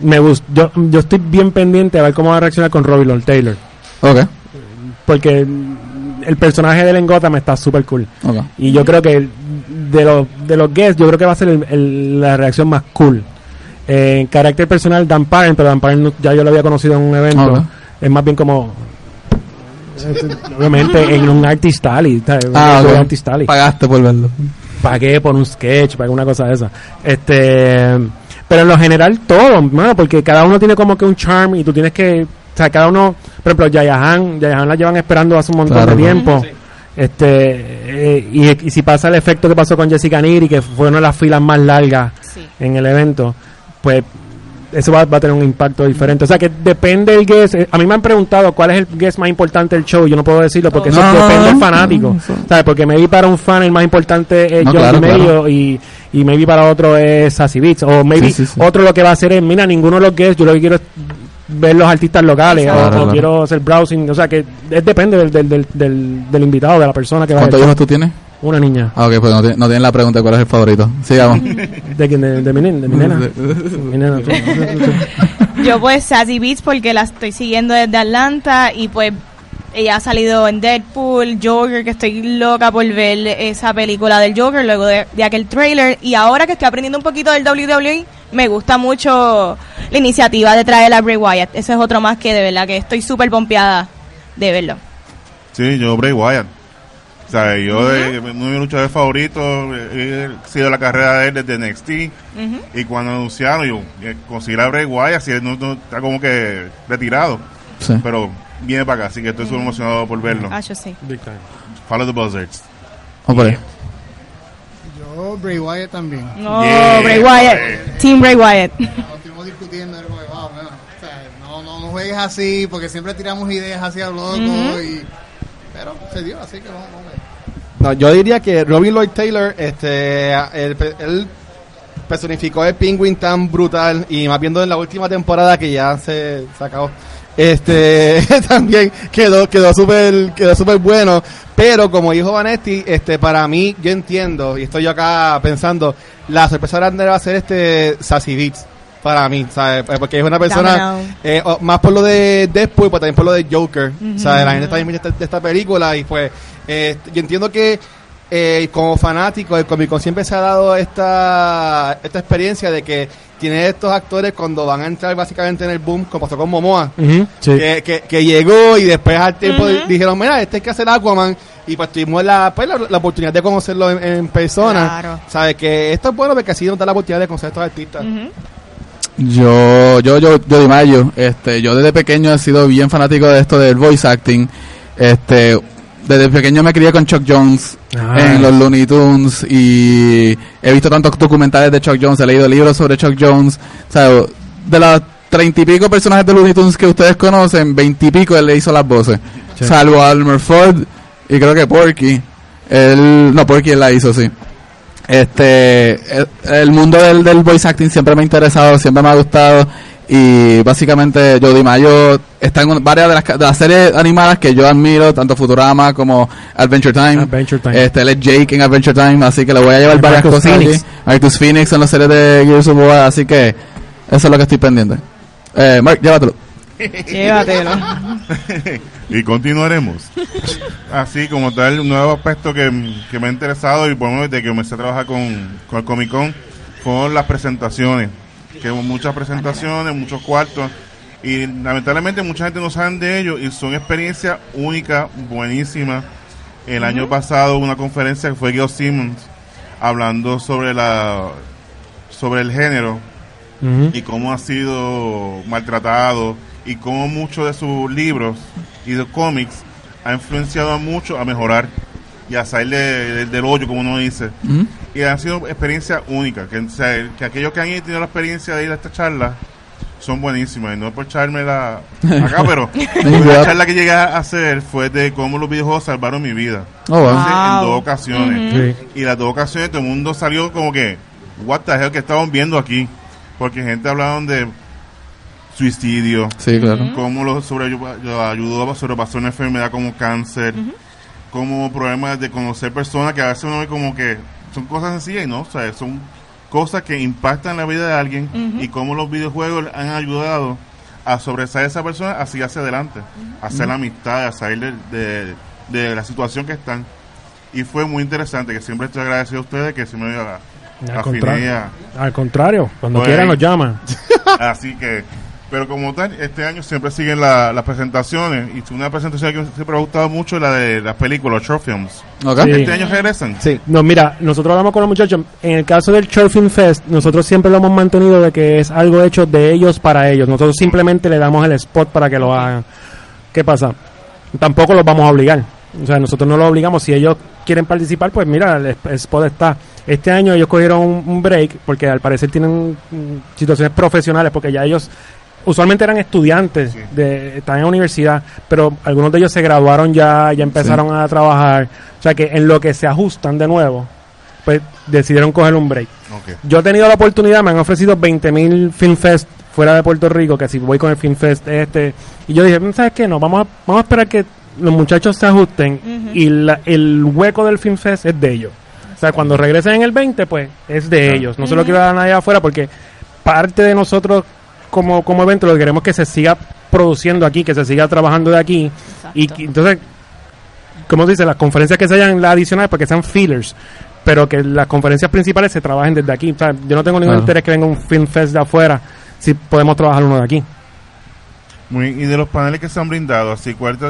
[SPEAKER 2] me gust- yo, yo estoy bien pendiente a ver cómo va a reaccionar con Robbie Lord Taylor.
[SPEAKER 4] ok,
[SPEAKER 2] Porque el personaje de él en Gotham está súper cool.
[SPEAKER 4] ok.
[SPEAKER 2] Y yo creo que de los, de los guests, yo creo que va a ser el- el- la reacción más cool. Eh, en carácter personal, Dan Parent, pero Dan Parent ya yo lo había conocido en un evento.
[SPEAKER 4] Ok.
[SPEAKER 2] Es más bien como. Obviamente en un artist alley.
[SPEAKER 4] Ah,
[SPEAKER 2] Un
[SPEAKER 4] ok.
[SPEAKER 2] artist alley.
[SPEAKER 4] Pagaste por verlo.
[SPEAKER 2] pagué por un sketch, pagué una cosa de esa. Este, pero en lo general todo, mano, porque cada uno tiene como que un charm y tú tienes que, o sea, cada uno, por ejemplo, Yayahan, Yayahan la llevan esperando hace un montón
[SPEAKER 4] Claro.
[SPEAKER 2] de tiempo. Este, eh, y, y si pasa el efecto que pasó con Jessica Niri, que fue una de las filas más largas
[SPEAKER 1] Sí.
[SPEAKER 2] en el evento, pues eso va, va a tener un impacto diferente. O sea que depende del guest. eh, A mí me han preguntado cuál es el guest más importante del show. Yo no puedo decirlo porque eso
[SPEAKER 4] No,
[SPEAKER 2] depende del
[SPEAKER 4] no.
[SPEAKER 2] fanático. ¿Sabes? Porque maybe para un fan el más importante es John
[SPEAKER 4] claro,
[SPEAKER 2] Medio
[SPEAKER 4] claro.
[SPEAKER 2] y, y maybe para otro es Sassy Beats. O maybe
[SPEAKER 4] Sí, sí, sí.
[SPEAKER 2] otro lo que va a hacer es, mira, ninguno de los guests, yo lo que quiero es ver los artistas locales o- o,
[SPEAKER 4] Claro, claro.
[SPEAKER 2] quiero hacer browsing. O sea que es, depende del, del, del, del, del invitado, de la persona que va a
[SPEAKER 4] ¿Cuántos hijos tú tienes?
[SPEAKER 2] Una niña.
[SPEAKER 4] Ah, ok, pues no, tiene- no tienen la pregunta de cuál es el favorito. Sigamos.
[SPEAKER 2] ¿De quién? De, de mi, de mi nena. Mi nena, tú- tú- tú-
[SPEAKER 1] Yo pues Sassy Beats porque la estoy siguiendo desde Atlanta y pues ella ha salido en Deadpool, Joker, que estoy loca por ver esa película del Joker luego de, de aquel trailer y ahora que estoy aprendiendo un poquito del WWE me gusta mucho la iniciativa de traer a Bray Wyatt. Ese es otro más que de verdad que estoy súper pompeada de verlo.
[SPEAKER 3] Sí, yo Bray Wyatt. O sea, yo de uno de mis luchadores favoritos, eh, he sido la carrera de él desde NXT.
[SPEAKER 1] Ujú.
[SPEAKER 3] Y cuando anunciaron, yo eh, conseguir a Bray Wyatt, si él no, no- está como que retirado.
[SPEAKER 4] Sí.
[SPEAKER 3] Pero viene para acá, así que estoy súper emocionado por verlo.
[SPEAKER 1] Ah, yo sí.
[SPEAKER 2] Big time.
[SPEAKER 3] Follow the Buzzards.
[SPEAKER 4] Por ahí.
[SPEAKER 5] Yo, Bray Wyatt también.
[SPEAKER 1] No,
[SPEAKER 3] Yeah,
[SPEAKER 1] Bray Wyatt. Team Bray Wyatt.
[SPEAKER 5] Nos estuvimos discutiendo, wow, bueno, o sea, no, no, no juegues así, porque siempre tiramos ideas hacia lo loco,
[SPEAKER 1] Ujú.
[SPEAKER 5] y, pero se dio, así que vamos, vamos.
[SPEAKER 6] No, yo diría que Robin Lloyd Taylor, este, él, personificó el Penguin tan brutal y más viendo en la última temporada que ya se, se. Este, también quedó, quedó súper, quedó súper bueno. Pero como dijo Vanetti, este, para mí, yo entiendo, y estoy yo acá pensando, la sorpresa grande va a ser este Sassy Beats. Para mí, ¿sabes? Porque es una persona, eh, más por lo de Deadpool, pero también por lo de Joker. ¿sabes? La gente está bien de esta, película y pues eh, yo entiendo que eh, como fanático el Comic Con siempre se ha dado esta, esta experiencia de que tiene estos actores cuando van a entrar básicamente en el boom, como pasó con Momoa,
[SPEAKER 2] sí.
[SPEAKER 6] que, que, que llegó y después al tiempo dijeron, mira, este hay que hacer Aquaman y pues tuvimos la, pues, la, la oportunidad de conocerlo en, en persona.
[SPEAKER 1] Claro.
[SPEAKER 6] ¿Sabes? Que esto es bueno porque así nos da la oportunidad de conocer a estos artistas.
[SPEAKER 4] Yo, yo, yo, yo Di Mayo, este, yo desde pequeño he sido bien fanático de esto del voice acting. Este, desde pequeño me crié con Chuck Jones
[SPEAKER 2] Nice.
[SPEAKER 4] en los Looney Tunes y he visto tantos documentales de Chuck Jones, he leído libros sobre Chuck Jones. O sea, de los treinta y pico personajes de Looney Tunes que ustedes conocen, veintipico él le hizo las voces.
[SPEAKER 2] Sí.
[SPEAKER 4] Salvo a Elmer Ford y creo que Porky. Él, no, Porky él la hizo, sí. Este, el, el mundo del, del voice acting siempre me ha interesado, siempre me ha gustado. Y básicamente Jody Mayo está en varias de las, de las series animadas que yo admiro, tanto Futurama como Adventure Time.
[SPEAKER 2] Adventure Time.
[SPEAKER 4] Este, él es Jake en Adventure Time, así que le voy a llevar
[SPEAKER 2] Y
[SPEAKER 4] varias
[SPEAKER 2] Marcus
[SPEAKER 4] cosas
[SPEAKER 2] Phoenix.
[SPEAKER 4] allí. Marcus Phoenix en las series de Gears of War, así que eso es lo que estoy pendiente. Eh, Mark, llévatelo.
[SPEAKER 1] Llévatelo.
[SPEAKER 3] y continuaremos. Así como tal, un nuevo aspecto que, que me ha interesado y por lo menos desde que comencé a trabajar con, con el Comic Con fueron las presentaciones. Que hubo muchas presentaciones, muchos cuartos. Y lamentablemente mucha gente no sabe de ellos y son experiencias únicas, buenísimas. El año pasado hubo una conferencia que fue Gil Simmons hablando sobre la sobre el género y cómo ha sido maltratado y cómo muchos de sus libros y de cómics ha influenciado a mucho a mejorar y a salir de- de- del hoyo, como uno dice. Y han sido experiencias únicas. Que, o sea, que aquellos que han tenido la experiencia de ir a esta charla son buenísimas. Y no es por echármela acá, pero la charla que llegué a hacer fue de cómo los videojuegos salvaron mi vida.
[SPEAKER 4] Oh, wow.
[SPEAKER 3] Entonces, en dos ocasiones.
[SPEAKER 2] Sí.
[SPEAKER 3] Y las dos ocasiones todo el mundo salió como que, what the hell que estaban viendo aquí. Porque gente hablaban de suicidio,
[SPEAKER 4] Sí, claro.
[SPEAKER 3] cómo lo, sobre, lo ayudó a sobrepasar una enfermedad como cáncer, como problemas de conocer personas que a veces uno ve como que son cosas sencillas y no, o sea, son cosas que impactan la vida de alguien y cómo los videojuegos han ayudado a sobresalir a esa persona así hacia adelante, a hacer la amistad, a salir de, de- de la situación que están. Y fue muy interesante, que siempre estoy agradecido a ustedes que se me a,
[SPEAKER 2] Al contrario. Al contrario, cuando
[SPEAKER 3] Pues-
[SPEAKER 2] quieran nos llaman.
[SPEAKER 3] Así que, pero como tal, este año siempre siguen la- las presentaciones. Y una presentación que siempre me ha gustado mucho es la de las películas, los short films.
[SPEAKER 4] Ok.
[SPEAKER 2] Sí.
[SPEAKER 3] Este año regresan.
[SPEAKER 6] Sí.
[SPEAKER 2] No, mira, nosotros hablamos con los muchachos. En el caso del Short Film Fest, nosotros siempre lo hemos mantenido de que es algo hecho de ellos para ellos. Nosotros simplemente le damos el spot para que lo hagan. ¿Qué pasa? Tampoco los vamos a obligar. O sea, nosotros no los obligamos. Si ellos quieren participar, pues mira, el, spot está. Este año ellos cogieron un, un break porque al parecer tienen mm, situaciones profesionales porque ya ellos usualmente eran estudiantes,
[SPEAKER 3] Sí.
[SPEAKER 2] de, están en la universidad, pero algunos de ellos se graduaron ya, ya empezaron a trabajar. O sea que en lo que se ajustan de nuevo, pues decidieron coger un break. Yo he tenido la oportunidad, me han ofrecido 20.000 Film Fest fuera de Puerto Rico, que si voy con el Film Fest este, y yo dije, "Mm, ¿sabes qué? No, vamos a, vamos a esperar que los muchachos se ajusten y la- el hueco del Film Fest es de ellos. O sea, cuando regresen en el 20, pues es de
[SPEAKER 3] Claro.
[SPEAKER 2] ellos. No se lo quiero dar a nadie afuera porque parte de nosotros como, como evento lo que queremos es que se siga produciendo aquí, que se siga trabajando de aquí. Y
[SPEAKER 1] Exacto.
[SPEAKER 2] que- entonces, como dice, las conferencias que se hayan las adicionales, porque sean fillers, pero que las conferencias principales se trabajen desde aquí. O sea, yo no tengo ningún
[SPEAKER 4] Claro.
[SPEAKER 2] interés que venga un film fest de afuera si podemos trabajar uno de aquí.
[SPEAKER 3] Muy, y de los paneles que se han brindado, así, ¿cuál te,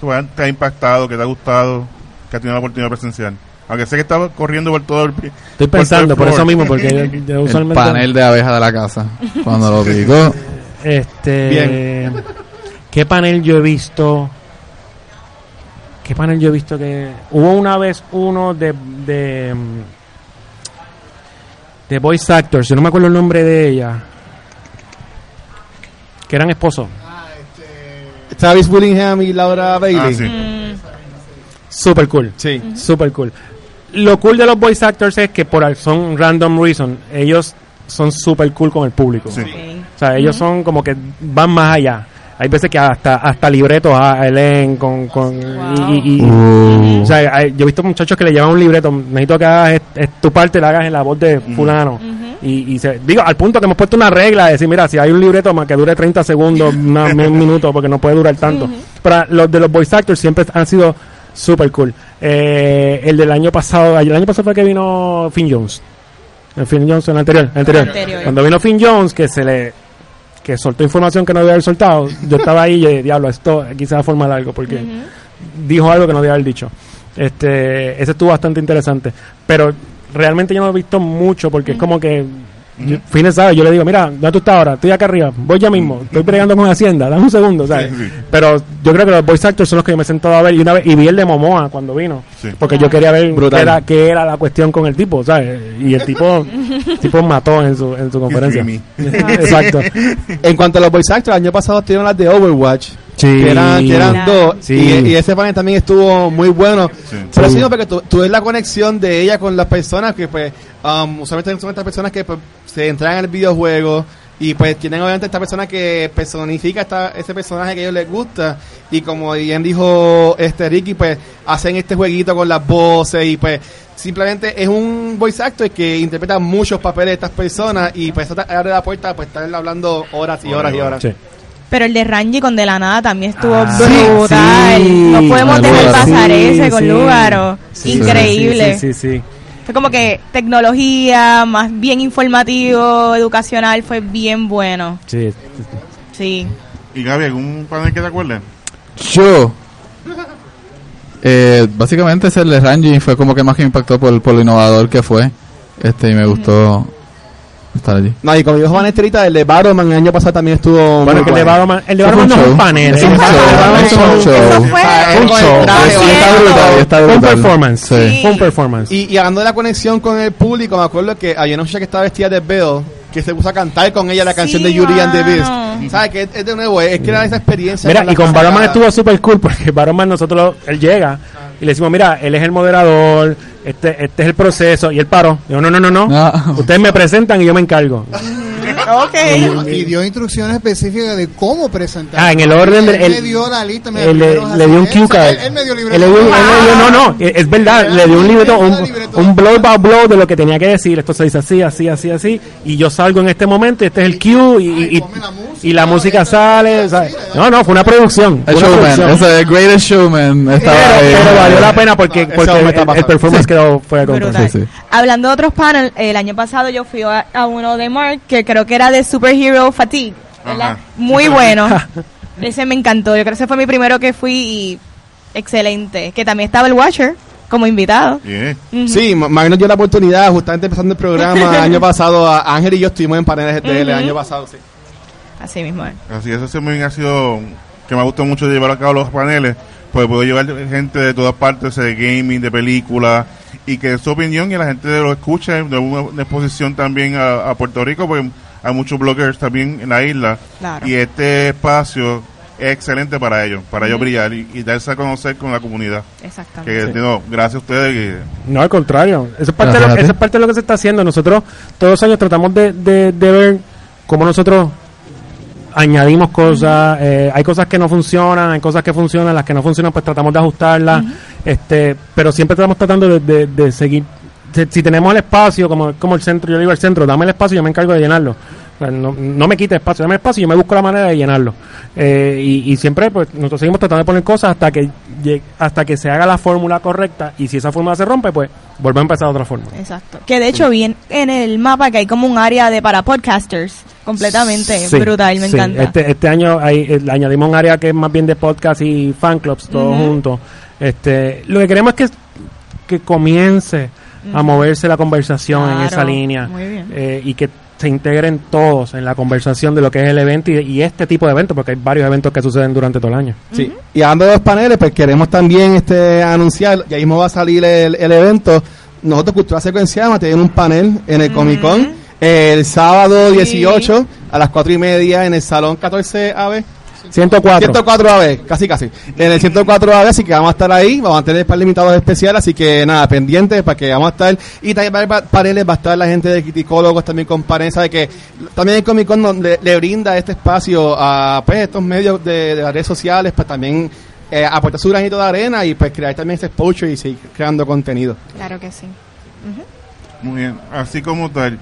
[SPEAKER 3] cuál te ha impactado, que te ha gustado, que has tenido la oportunidad presencial? Aunque sé que estaba corriendo por todo el...
[SPEAKER 2] Estoy pensando, por eso mismo, porque yo, yo
[SPEAKER 4] El
[SPEAKER 2] usualmente...
[SPEAKER 4] panel de abeja de la casa. Cuando lo picó.
[SPEAKER 2] Este, ¿Qué panel yo he visto? ¿Qué panel yo he visto que hubo una vez uno de de de voice actors, yo no me acuerdo el nombre de ella, que eran esposos.
[SPEAKER 6] Travis Willingham y Laura Bailey.
[SPEAKER 3] Ah, sí.
[SPEAKER 1] Mm,
[SPEAKER 2] Super cool.
[SPEAKER 6] Sí.
[SPEAKER 2] Super cool. Lo cool de los voice actors es que por son random reason, ellos son super cool con el público.
[SPEAKER 3] Sí.
[SPEAKER 2] O sea, ellos son como que van más allá. Hay veces que hasta hasta libretos a leen con, con y, y- y-
[SPEAKER 4] Uh.
[SPEAKER 2] o sea, hay- yo he visto muchachos que le llevan un libreto, necesito que hagas es- es tu parte, la hagas en la voz de fulano. Y, y se, digo, al punto que hemos puesto una regla de decir, mira, si hay un libreto más que dure 30 segundos, un minuto, porque no puede durar tanto. Pero los de los voice actors siempre han sido super cool. Eh, el del año pasado, el año pasado fue que vino Finn Jones. El Finn Jones, el anterior, el anterior.
[SPEAKER 1] Anterior.
[SPEAKER 2] Cuando vino Finn Jones, que se le que soltó información que no debía haber soltado, yo estaba ahí y diablo, esto quizás va a formar algo, porque dijo algo que no debía haber dicho. Este, ese estuvo bastante interesante. Pero realmente yo no lo he visto mucho, porque es como que yo, Fines sabe, yo le digo, mira, ¿dónde tú estás ahora? Estoy acá arriba, voy ya mismo, estoy bregando con Hacienda, dame un segundo, ¿sabes?
[SPEAKER 3] Sí, sí.
[SPEAKER 2] Pero yo creo que los voice actors son los que yo me he sentado a ver y una vez y vi el de Momoa cuando vino,
[SPEAKER 3] Sí.
[SPEAKER 2] porque yo quería ver
[SPEAKER 6] Brutal.
[SPEAKER 2] qué era, qué era la cuestión con el tipo, ¿sabes? Y el tipo, el tipo mató en su, en su conferencia. Exacto.
[SPEAKER 6] En cuanto a los voice actors, el año pasado tuvieron las de Overwatch.
[SPEAKER 2] Sí.
[SPEAKER 6] Que eran, que eran
[SPEAKER 1] Claro.
[SPEAKER 6] dos.
[SPEAKER 2] Sí.
[SPEAKER 6] Y, y ese panel también estuvo muy bueno.
[SPEAKER 3] Sí.
[SPEAKER 6] Pero
[SPEAKER 2] Sí.
[SPEAKER 6] sí, no, porque tú, tú ves la conexión de ella con las personas que, pues, um, usualmente son estas personas que pues, se entran en el videojuego y, pues, tienen obviamente esta persona que personifica esta, ese personaje que a ellos les gusta. Y como bien dijo este Ricky, pues, hacen este jueguito con las voces y, pues, simplemente es un voice actor que interpreta muchos papeles de estas personas y, pues, eso abre la puerta, pues, estar hablando horas y horas y horas.
[SPEAKER 2] Sí.
[SPEAKER 1] Pero el de Ranji con De la Nada también estuvo
[SPEAKER 2] Ah,
[SPEAKER 1] brutal.
[SPEAKER 2] sí.
[SPEAKER 1] No podemos dejar pasar
[SPEAKER 2] Sí,
[SPEAKER 1] ese con
[SPEAKER 2] sí.
[SPEAKER 1] Lugaro.
[SPEAKER 2] Sí,
[SPEAKER 1] Increíble.
[SPEAKER 2] Sí, sí, sí, sí.
[SPEAKER 1] Fue como que tecnología, más bien informativo, educacional, fue bien bueno.
[SPEAKER 2] Sí.
[SPEAKER 1] Sí.
[SPEAKER 3] Y Gaby, ¿algún panel que te acuerdes?
[SPEAKER 4] Yo. Eh, básicamente ese el de Ranji fue como que más que me impactó por, por lo innovador que fue. Este, y me gustó estar allí.
[SPEAKER 6] No, y como dijo Vanessa ahorita, el de Barrowman el año pasado también estuvo
[SPEAKER 2] Bueno,
[SPEAKER 6] muy
[SPEAKER 2] el de. Batman, el de
[SPEAKER 4] un
[SPEAKER 2] no es
[SPEAKER 4] show.
[SPEAKER 2] un panel.
[SPEAKER 4] Fue un
[SPEAKER 2] de
[SPEAKER 4] show. Fue un show.
[SPEAKER 6] Un
[SPEAKER 5] con el
[SPEAKER 6] show. está brutal,
[SPEAKER 2] un performance.
[SPEAKER 4] Sí.
[SPEAKER 2] Un performance.
[SPEAKER 6] Y, y hablando de la conexión con el público, me acuerdo que había una muchacha que estaba vestida de Belle que se puso a cantar con ella la canción
[SPEAKER 1] Sí,
[SPEAKER 6] de Yuri and the. Beast. ¿Sabes? Que es, es de nuevo, es que era esa experiencia.
[SPEAKER 2] Mira,
[SPEAKER 6] la
[SPEAKER 2] y con. Barroman estuvo súper cool porque Barroman nosotros, él llega y le decimos, mira, él es el moderador, este, este es el proceso, y él paró. Digo, no, no, no, no,
[SPEAKER 4] Ah.
[SPEAKER 2] ustedes me presentan y yo me encargo.
[SPEAKER 1] Ok.
[SPEAKER 5] Y dio instrucciones específicas de cómo presentar.
[SPEAKER 2] Ah, en el orden
[SPEAKER 5] Él
[SPEAKER 2] él-
[SPEAKER 5] me dio la lista. mira,
[SPEAKER 2] Él le, dio un cue card.
[SPEAKER 5] Él, él me dio libre.
[SPEAKER 2] Él le dio- él le dio- no, no, es es verdad, le dio un libreto, un, un blow by blow de lo que tenía que decir. Esto se dice así, así, así, así. Y yo salgo en este momento, y este es el cue, y, y, y-
[SPEAKER 5] la música,
[SPEAKER 2] y la música
[SPEAKER 5] esto,
[SPEAKER 2] sale. No, no, fue una producción.
[SPEAKER 4] El showman, ese Greatest Showman estaba
[SPEAKER 2] Pero,
[SPEAKER 4] ahí.
[SPEAKER 2] pero valió la pena porque,
[SPEAKER 6] hombre
[SPEAKER 2] el, performance quedó fue con
[SPEAKER 1] Brutal.
[SPEAKER 4] Sí, sí.
[SPEAKER 1] Hablando de otros panels, el año pasado yo fui a, a uno de Mark, que creo que era de Superhero Fatigue. Muy bueno. ese me encantó. Yo creo que ese fue mi primero que fui y excelente. Que también estaba el Watcher como invitado.
[SPEAKER 3] Bien.
[SPEAKER 1] Ujú.
[SPEAKER 6] Sí, Ma- Magno dio la oportunidad, justamente empezando el programa el año pasado, a Ángel y yo estuvimos en paneles de él el
[SPEAKER 1] Ujú.
[SPEAKER 6] año pasado, sí.
[SPEAKER 1] Así mismo. es.
[SPEAKER 3] Así eso también ha sido que me ha gustado mucho llevar a cabo los paneles, pues puedo llevar gente de todas partes, de gaming, de películas, y que su opinión y la gente lo escuche, de una, una exposición también a, a Puerto Rico, porque hay muchos bloggers también en la isla,
[SPEAKER 1] Claro.
[SPEAKER 3] y este espacio es excelente para ellos, para ellos brillar y, y darse a conocer con la comunidad.
[SPEAKER 1] Exactamente.
[SPEAKER 3] Que no, gracias a ustedes.
[SPEAKER 2] No, al contrario. Eso es parte, de lo, eso es parte de lo que se está haciendo. Nosotros todos los años tratamos de, de, de ver cómo nosotros añadimos cosas. eh, hay cosas que no funcionan, hay cosas que funcionan, las que no funcionan pues tratamos de ajustarlas. este Pero siempre estamos tratando de, de, de seguir. Si, si tenemos el espacio, como, como el centro, yo digo al centro, dame el espacio y yo me encargo de llenarlo. No, no me quite espacio, dame el espacio y yo me busco la manera de llenarlo. Eh, y, y siempre pues nosotros seguimos tratando de poner cosas hasta que llegue- hasta que se haga la fórmula correcta y si esa fórmula se rompe pues volvemos a empezar otra forma.
[SPEAKER 1] Exacto. Que de hecho vi en, en el mapa que hay como un área de para podcasters. Completamente
[SPEAKER 2] Sí,
[SPEAKER 1] brutal, me
[SPEAKER 2] sí.
[SPEAKER 1] encanta.
[SPEAKER 2] Este, este año hay, eh, le añadimos un área que es más bien de podcast y fan clubs, todos juntos. Este, lo que queremos es que, que comience a moverse la conversación en esa línea
[SPEAKER 1] muy bien.
[SPEAKER 2] eh, y que se integren todos en la conversación de lo que es el evento y, y este tipo de eventos, porque hay varios eventos que suceden durante todo el año.
[SPEAKER 6] Sí. Y hablando de los paneles, pues queremos también este anunciar, ya mismo va a salir el, el evento. Nosotros, Cultura Secuencial, vamos a tener un panel en el Comic Con el sábado
[SPEAKER 1] Sí.
[SPEAKER 6] 18 a las 4 y media en el Salón 14 AB.
[SPEAKER 2] 104.
[SPEAKER 6] 104 AB, casi casi. En el 104 AB, así que vamos a estar ahí, vamos a tener par de invitados especiales, así que nada, pendientes para que vamos a estar. Y también va a haber pa- paneles, va a estar la gente de criticólogos también con paneles, sabe que también el Comic Con le, le brinda este espacio a pues estos medios de, de las redes sociales, pues también eh, aportar su granito de arena y pues crear también ese exposure y seguir creando contenido.
[SPEAKER 1] Claro que sí.
[SPEAKER 3] Muy bien. Así como tal,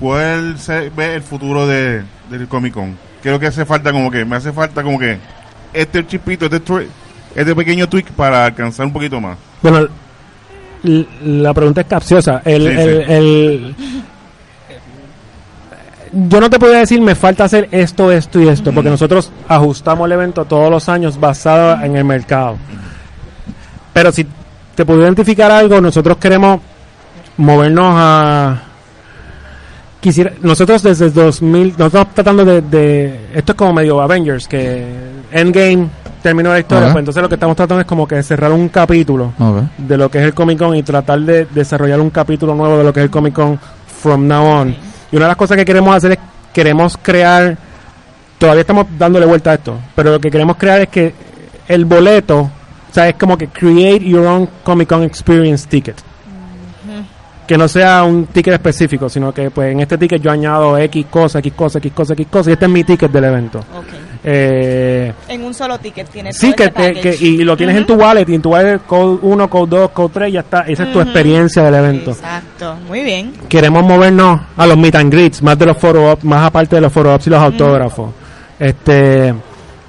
[SPEAKER 3] ¿cuál se ve el futuro de, del Comic Con? Creo que hace falta como que, me hace falta como que este chipito, este, este pequeño tweak para alcanzar un poquito más.
[SPEAKER 2] Bueno, la pregunta es capciosa. El,
[SPEAKER 3] Sí,
[SPEAKER 2] el-
[SPEAKER 3] sí.
[SPEAKER 2] el- yo no te podría decir me falta hacer esto, esto y esto, porque nosotros ajustamos el evento todos los años basado en el mercado. Pero si te puedo identificar algo, nosotros queremos movernos a quisiera nosotros desde el 2000 nosotros estamos tratando de, de- esto es como medio Avengers que Endgame terminó la historia pues entonces lo que estamos tratando es como que cerrar un capítulo de lo que es el Comic Con y tratar de desarrollar un capítulo nuevo de lo que es el Comic Con from now on. Y una de las cosas que queremos hacer es queremos crear todavía estamos dándole vuelta a esto, pero lo que queremos crear es que el boleto, o sea, es como que create your own Comic Con experience ticket. Que no sea un ticket específico, sino que pues en este ticket yo añado X cosa, X cosa, X cosa, X cosa, y este es mi ticket del evento.
[SPEAKER 1] Ok.
[SPEAKER 2] Eh,
[SPEAKER 1] En un solo ticket tienes
[SPEAKER 2] Sí,
[SPEAKER 1] todo
[SPEAKER 2] que, te- que- y lo tienes en tu wallet, y en tu wallet code 1, code 2, code 3, ya está. Esa es tu experiencia del evento.
[SPEAKER 1] Exacto. Muy bien.
[SPEAKER 2] Queremos movernos a los meet and greets, más de los ops, más aparte de los ops y los autógrafos. Este,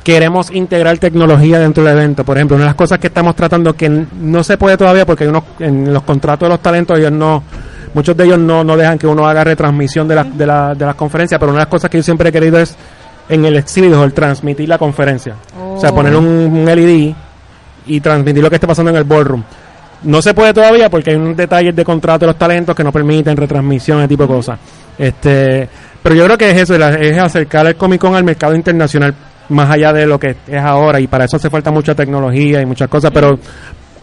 [SPEAKER 2] queremos integrar tecnología dentro del evento. Por ejemplo, una de las cosas que estamos tratando que no se puede todavía porque hay unos, en los contratos de los talentos ellos no, muchos de ellos no, no dejan que uno haga retransmisión de, la, de, la, de las conferencias, pero una de las cosas que yo siempre he querido es en el exhibit hall transmitir la conferencia. O sea,
[SPEAKER 1] Oh.
[SPEAKER 2] poner un, un LED y transmitir lo que esté pasando en el ballroom. No se puede todavía porque hay unos detalles de contrato de los talentos que no permiten retransmisión, ese tipo de cosas. Este, pero yo creo que es eso, es acercar el Comic Con al mercado internacional más allá de lo que es ahora y para eso hace falta mucha tecnología y muchas cosas, pero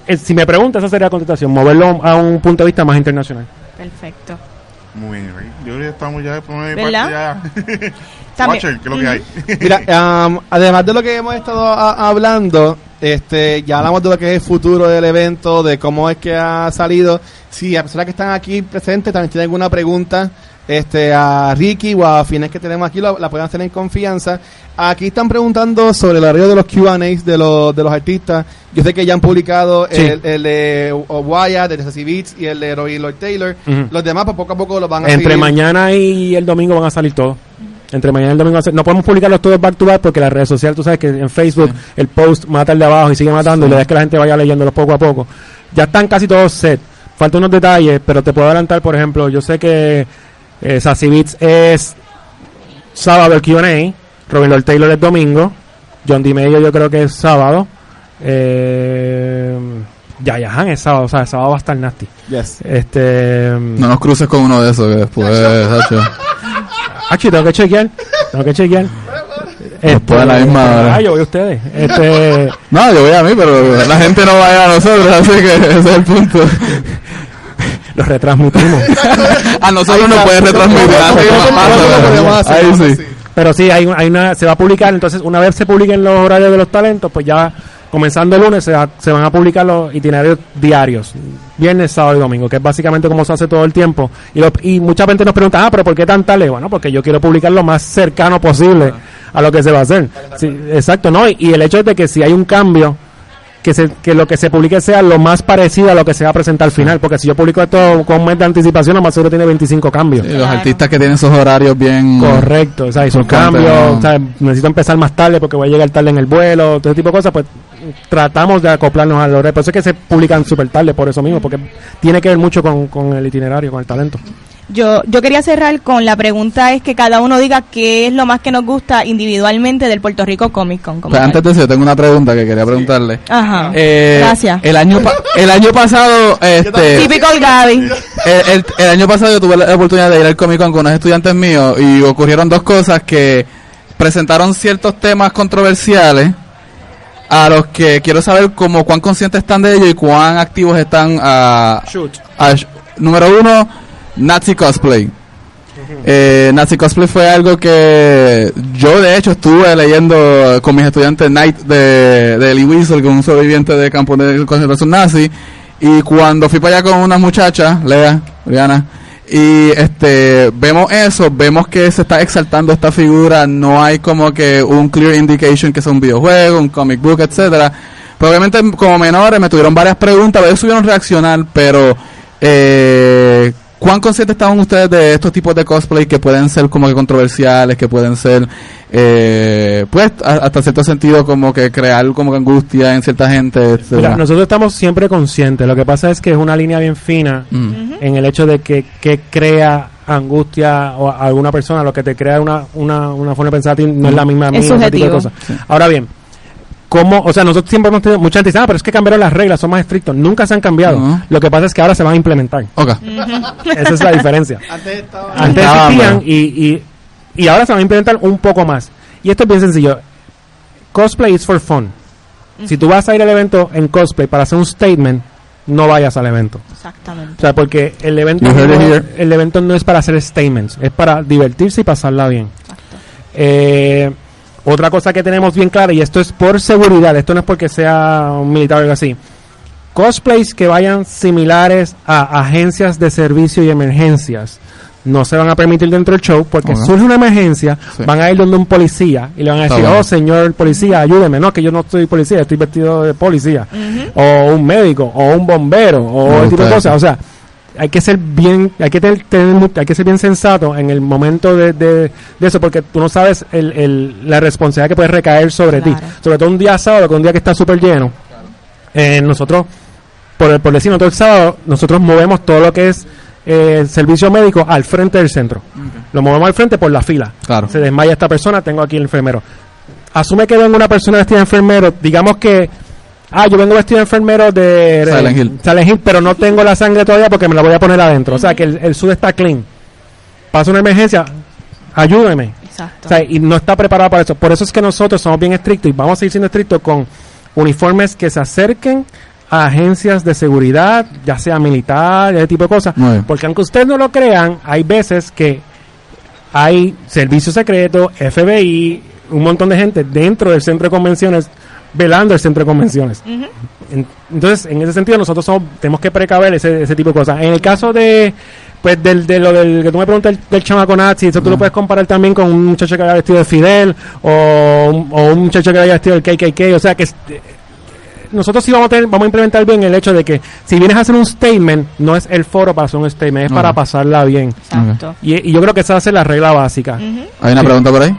[SPEAKER 2] eh, si me preguntas, esa sería la contestación, moverlo a un punto de vista más internacional.
[SPEAKER 1] Perfecto.
[SPEAKER 3] Muy bien. Yo creo que estamos ya por
[SPEAKER 1] ¿Verdad?
[SPEAKER 3] parte ya.
[SPEAKER 1] También-
[SPEAKER 3] Watcher, ¿qué es lo que hay?
[SPEAKER 6] Mira, um, además de lo que hemos estado a- hablando, este, ya hablamos de lo que es el futuro del evento, de cómo es que ha salido. Si las personas que están aquí presentes también tienen alguna pregunta, este, a Ricky o a Fines que tenemos aquí, lo- la pueden hacer en confianza. Aquí están preguntando sobre el horario de los Q&As de los, de los artistas. Yo sé que ya han publicado
[SPEAKER 2] Sí.
[SPEAKER 6] el, el de Wyatt, el de Sassy Beats y el de Roy Lloyd Taylor. Los demás, pues poco a poco los van a
[SPEAKER 2] Entre
[SPEAKER 6] seguir.
[SPEAKER 2] mañana y el domingo van a salir todos. Entre mañana y el domingo No podemos publicarlos todos back to back porque las redes sociales, tú sabes que en Facebook el post mata el de abajo y sigue matando y la idea es que la gente vaya leyéndolos poco a poco. Ya están casi todos set. Faltan unos detalles, pero te puedo adelantar, por ejemplo, yo sé que eh, Sassy Beats es sábado el Q&A, Robin Lord Taylor es domingo, John D. Mayo yo creo que es sábado, eh, Yaya Han es sábado, o sea, el sábado va a estar nasty.
[SPEAKER 6] Yes.
[SPEAKER 2] Este,
[SPEAKER 4] No nos cruces con uno de esos que después, Sacho.
[SPEAKER 2] Achi, tengo que chequear. Tengo que chequear.
[SPEAKER 4] Después a la misma hora.
[SPEAKER 2] Ah, yo voy a ustedes. Este,
[SPEAKER 4] No, yo voy a mí, pero la gente no va a ir a nosotros, así que ese es el punto.
[SPEAKER 2] Los retransmitimos.
[SPEAKER 4] A nosotros nos pueden retransmitir. Ahí sí.
[SPEAKER 2] Pero sí, hay, hay una, se va a publicar. Entonces, una vez se publiquen los horarios de los talentos, pues ya comenzando el lunes se, va- se van a publicar los itinerarios diarios. Viernes, sábado y domingo, que es básicamente como se hace todo el tiempo. Y, lo- y mucha gente nos pregunta, ah, pero ¿por qué tan tarde? Bueno, porque yo quiero publicar lo más cercano posible a lo que se va a hacer. Sí, exacto, ¿no? Y, y el hecho es de que si hay un cambio, que, se, que lo que se publique sea lo más parecido a lo que se va a presentar al final. Porque si yo publico esto con un mes de anticipación, lo más seguro tiene 25 cambios.
[SPEAKER 4] Sí, los
[SPEAKER 1] Claro.
[SPEAKER 4] artistas que tienen esos horarios bien...
[SPEAKER 2] Correcto, o sea, hizo
[SPEAKER 4] Porque
[SPEAKER 2] cambios, o sea, necesito empezar más tarde porque voy a llegar tarde en el vuelo, todo ese tipo de cosas, pues tratamos de acoplarnos a los horarios. Por eso es que se publican súper tarde, por eso mismo, porque tiene que ver mucho con, con el itinerario, con el talento.
[SPEAKER 1] Yo, yo quería cerrar con la pregunta es que cada uno diga qué es lo más que nos gusta individualmente del Puerto Rico Comic Con.
[SPEAKER 4] Pues antes de eso, tengo una pregunta que quería preguntarle.
[SPEAKER 1] Ajá.
[SPEAKER 4] Eh,
[SPEAKER 1] Gracias.
[SPEAKER 4] El año, pa- el año pasado, este,
[SPEAKER 1] Típico el Gaby.
[SPEAKER 4] el, el- el año pasado yo tuve la oportunidad de ir al Comic Con con unos estudiantes míos y ocurrieron dos cosas que presentaron ciertos temas controversiales a los que quiero saber como cuán conscientes están de ellos y cuán activos están a, a- número uno Nazi cosplay eh, Nazi cosplay fue algo que yo de hecho estuve leyendo con mis estudiantes Night de, de Lee Weasel, que un sobreviviente de campo de concentración nazi. Y cuando fui para allá con una muchacha, Lea, Juliana, y este vemos eso, vemos que se está exaltando esta figura, no hay como que un clear indication que es un videojuego, un comic book, etcétera. Pero obviamente como menores me tuvieron varias preguntas, ellos subieron reaccionar, pero eh, ¿cuán conscientes estaban ustedes de estos tipos de cosplay que pueden ser como que controversiales, que pueden ser, eh, pues, a- hasta cierto sentido como que crear como que angustia en cierta gente?
[SPEAKER 2] Mira, nosotros estamos siempre conscientes, lo que pasa es que es una línea bien fina
[SPEAKER 4] Mm.
[SPEAKER 2] en el hecho de que, que crea angustia o a alguna persona, lo que te crea una, una, una forma de pensar a ti no es la misma mía,
[SPEAKER 1] Es.
[SPEAKER 2] Ahora bien, ¿cómo? O sea, nosotros siempre hemos tenido, mucha gente dice, ah, pero es que cambiaron las reglas, son más estrictos. Nunca se han cambiado. Lo que pasa es que ahora se van a implementar.
[SPEAKER 4] Ok.
[SPEAKER 2] Esa es la diferencia.
[SPEAKER 6] Antes estaba...
[SPEAKER 2] Antes
[SPEAKER 4] Estaba,
[SPEAKER 2] existían y, y, y ahora se van a implementar un poco más. Y esto es bien sencillo. Cosplay is for fun. Si tú vas a ir al evento en cosplay para hacer un statement, no vayas al evento.
[SPEAKER 1] Exactamente.
[SPEAKER 2] O sea, porque el evento, no, el evento no es para hacer statements, es para divertirse y pasarla bien. Eh, otra cosa que tenemos bien clara, y esto es por seguridad, esto no es porque sea un militar o algo así. Cosplays que vayan similares a agencias de servicio y emergencias no se van a permitir dentro del show porque surge una emergencia,
[SPEAKER 4] Sí.
[SPEAKER 2] van a ir donde un policía y le van a decir,
[SPEAKER 4] bueno.
[SPEAKER 2] oh señor policía, ayúdeme, no, que yo no soy policía, estoy vestido de policía, o un médico, o un bombero, o
[SPEAKER 4] Me
[SPEAKER 2] ese tipo de cosas, o sea, hay que ser bien, hay que tener, hay que ser bien sensato en el momento de, de, de eso, porque tú no sabes el, el- la responsabilidad que puede recaer sobre ti,
[SPEAKER 1] Claro.
[SPEAKER 2] sobre todo un día sábado, que es un día que está súper lleno. Eh, nosotros, por, por decir, nosotros el sábado, nosotros movemos todo lo que es eh, el servicio médico al frente del centro. Lo movemos al frente por la fila.
[SPEAKER 4] Claro.
[SPEAKER 2] Se desmaya esta persona, tengo aquí el enfermero. Asume que venga una persona vestida de enfermero, digamos que ah, yo vengo vestido de enfermero de
[SPEAKER 4] Silent Hill.
[SPEAKER 2] Silent Hill, pero no tengo la sangre todavía porque me la voy a poner adentro. O sea, que el, el sud está clean. Pasa una emergencia, ayúdeme.
[SPEAKER 1] Exacto.
[SPEAKER 2] O sea, y no está preparado para eso. Por eso es que nosotros somos bien estrictos y vamos a seguir siendo estrictos con uniformes que se acerquen a agencias de seguridad, ya sea militar, ese tipo de cosas. Porque aunque ustedes no lo crean, hay veces que hay servicio secreto, FBI, un montón de gente dentro del centro de convenciones velando el centro de convenciones. En- Entonces, en ese sentido, nosotros somos- tenemos que precaver ese, ese tipo de cosas. En el caso de, pues, del, de lo del que tú me preguntas del, del chamaco nazi, eso tú lo puedes comparar también con un muchacho que haya vestido de Fidel o, un- o un muchacho que haya vestido del KKK. O sea, que este, nosotros sí vamos a, tener, vamos a implementar bien el hecho de que si vienes a hacer un statement, no es el foro para hacer un statement, es para pasarla bien.
[SPEAKER 1] Exacto.
[SPEAKER 2] Y, y yo creo que esa va a ser la regla básica.
[SPEAKER 4] ¿Hay una
[SPEAKER 2] Sí.
[SPEAKER 4] pregunta por ahí?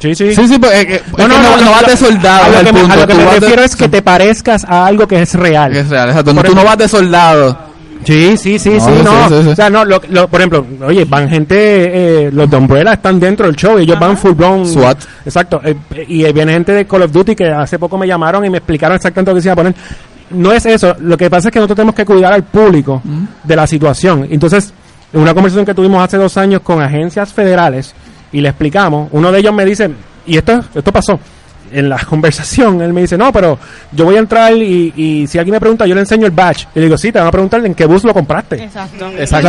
[SPEAKER 2] Sí, sí.
[SPEAKER 4] Sí, sí, pues, eh,
[SPEAKER 2] No,
[SPEAKER 4] es
[SPEAKER 2] no,
[SPEAKER 4] que
[SPEAKER 2] no,
[SPEAKER 4] no,
[SPEAKER 2] no,
[SPEAKER 4] vas de soldado.
[SPEAKER 2] a lo que
[SPEAKER 4] punto.
[SPEAKER 2] a lo que me refiero es que te parezcas a algo que es real.
[SPEAKER 4] Es real, exacto. Tú no vas de soldado.
[SPEAKER 2] Sí, sí, sí,
[SPEAKER 4] No,
[SPEAKER 2] sí, no.
[SPEAKER 4] sí, sí.
[SPEAKER 2] O sea, no, lo, lo- por ejemplo, oye, van gente, eh, los de Umbrella están dentro del show y ellos van full blown.
[SPEAKER 4] SWAT.
[SPEAKER 2] Exacto. eh, y eh, viene gente de Call of Duty que hace poco me llamaron y me explicaron exactamente lo que se iba a poner. No es eso. Lo que pasa es que nosotros tenemos que cuidar al público de la situación. Entonces, en una conversación que tuvimos hace dos años con agencias federales y le explicamos, uno de ellos me dice, y esto, esto pasó. En la conversación, él me dice, no, pero yo voy a entrar y, y si alguien me pregunta, yo le enseño el badge. Y le digo, sí, te van a preguntar en qué bus lo compraste.
[SPEAKER 1] Exacto.
[SPEAKER 4] Exacto.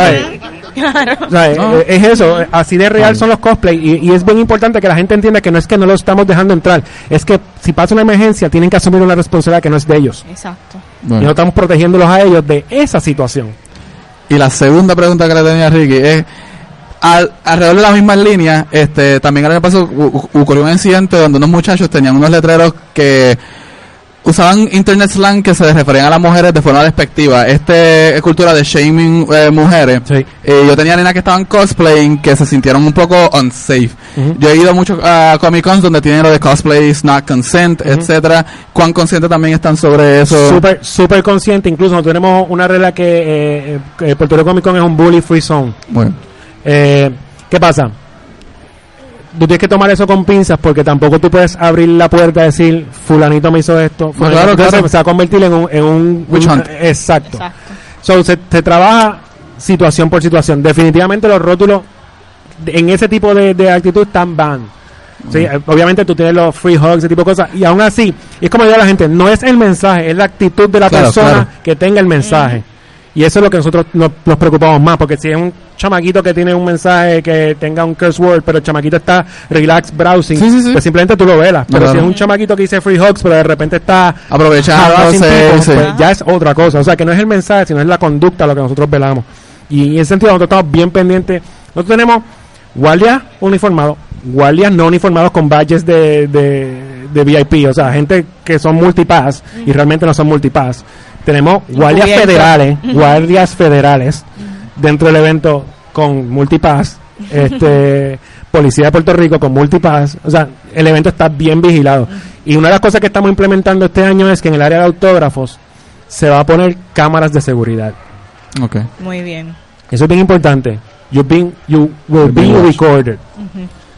[SPEAKER 1] Claro.
[SPEAKER 2] O sea,
[SPEAKER 4] No.
[SPEAKER 2] es eso, así de real son los cosplay y, y es bien importante que la gente entienda que no es que no lo estamos dejando entrar, es que si pasa una emergencia tienen que asumir una responsabilidad que no es de ellos.
[SPEAKER 1] Exacto.
[SPEAKER 2] Y no estamos protegiéndolos a ellos de esa situación.
[SPEAKER 4] Y la segunda pregunta que le tenía a Ricky es, al- alrededor de las mismas líneas, este, también el año pasado u- u- ocurrió un incidente donde unos muchachos tenían unos letreros que usaban internet slang que se referían a las mujeres de forma despectiva. Este es cultura de shaming eh, mujeres.
[SPEAKER 2] Sí.
[SPEAKER 4] Eh, yo tenía nenas que estaban cosplaying que se sintieron un poco unsafe.
[SPEAKER 2] Ujú.
[SPEAKER 4] Yo he ido mucho a Comic Cons donde tienen lo de cosplay is not consent, etcétera. ¿Cuán conscientes también están sobre eso?
[SPEAKER 2] Súper súper consciente, incluso tenemos una regla que eh, eh, Puerto Rico Comic Con es un bully free zone.
[SPEAKER 4] Bueno,
[SPEAKER 2] Eh, ¿Qué pasa? Tú tienes que tomar eso con pinzas porque tampoco tú puedes abrir la puerta y decir, fulanito me hizo esto. fulanito
[SPEAKER 4] claro, claro.
[SPEAKER 2] eso", Se va a convertir en un... En un
[SPEAKER 4] Witch
[SPEAKER 2] un-
[SPEAKER 4] hunt.
[SPEAKER 2] exacto.
[SPEAKER 1] Exacto.
[SPEAKER 2] So, se, se trabaja situación por situación. Definitivamente los rótulos en ese tipo de, de actitud están ban. Sí, obviamente tú tienes los free hugs, ese tipo de cosas. Y aún así, es como digo a la gente, no es el mensaje, es la actitud de la
[SPEAKER 4] Claro,
[SPEAKER 2] persona
[SPEAKER 4] claro.
[SPEAKER 2] que tenga el mensaje. Y eso es lo que nosotros nos, nos preocupamos más, porque si es un chamaquito que tiene un mensaje que tenga un curse word, pero el chamaquito está relax browsing,
[SPEAKER 4] Sí, sí, sí.
[SPEAKER 2] pues simplemente tú lo velas. Pero si es un chamaquito que dice free hugs, pero de repente está
[SPEAKER 4] sí.
[SPEAKER 2] pues ya es otra cosa. O sea, que no es el mensaje, sino es la conducta lo que nosotros velamos. Y en ese sentido nosotros estamos bien pendientes. Nosotros tenemos guardias uniformados, guardias no uniformados con badges de, de, de VIP, o sea, gente que son multipass y realmente no son multipass. Tenemos guardias federales, guardias federales dentro del evento con multipass, este policía de Puerto Rico con multipass, o sea, el evento está bien vigilado. Y una de las cosas que estamos implementando este año es que en el área de autógrafos se va a poner cámaras de seguridad.
[SPEAKER 4] Ok.
[SPEAKER 1] Muy bien.
[SPEAKER 2] Eso es bien importante. You've been, you will be
[SPEAKER 4] watched.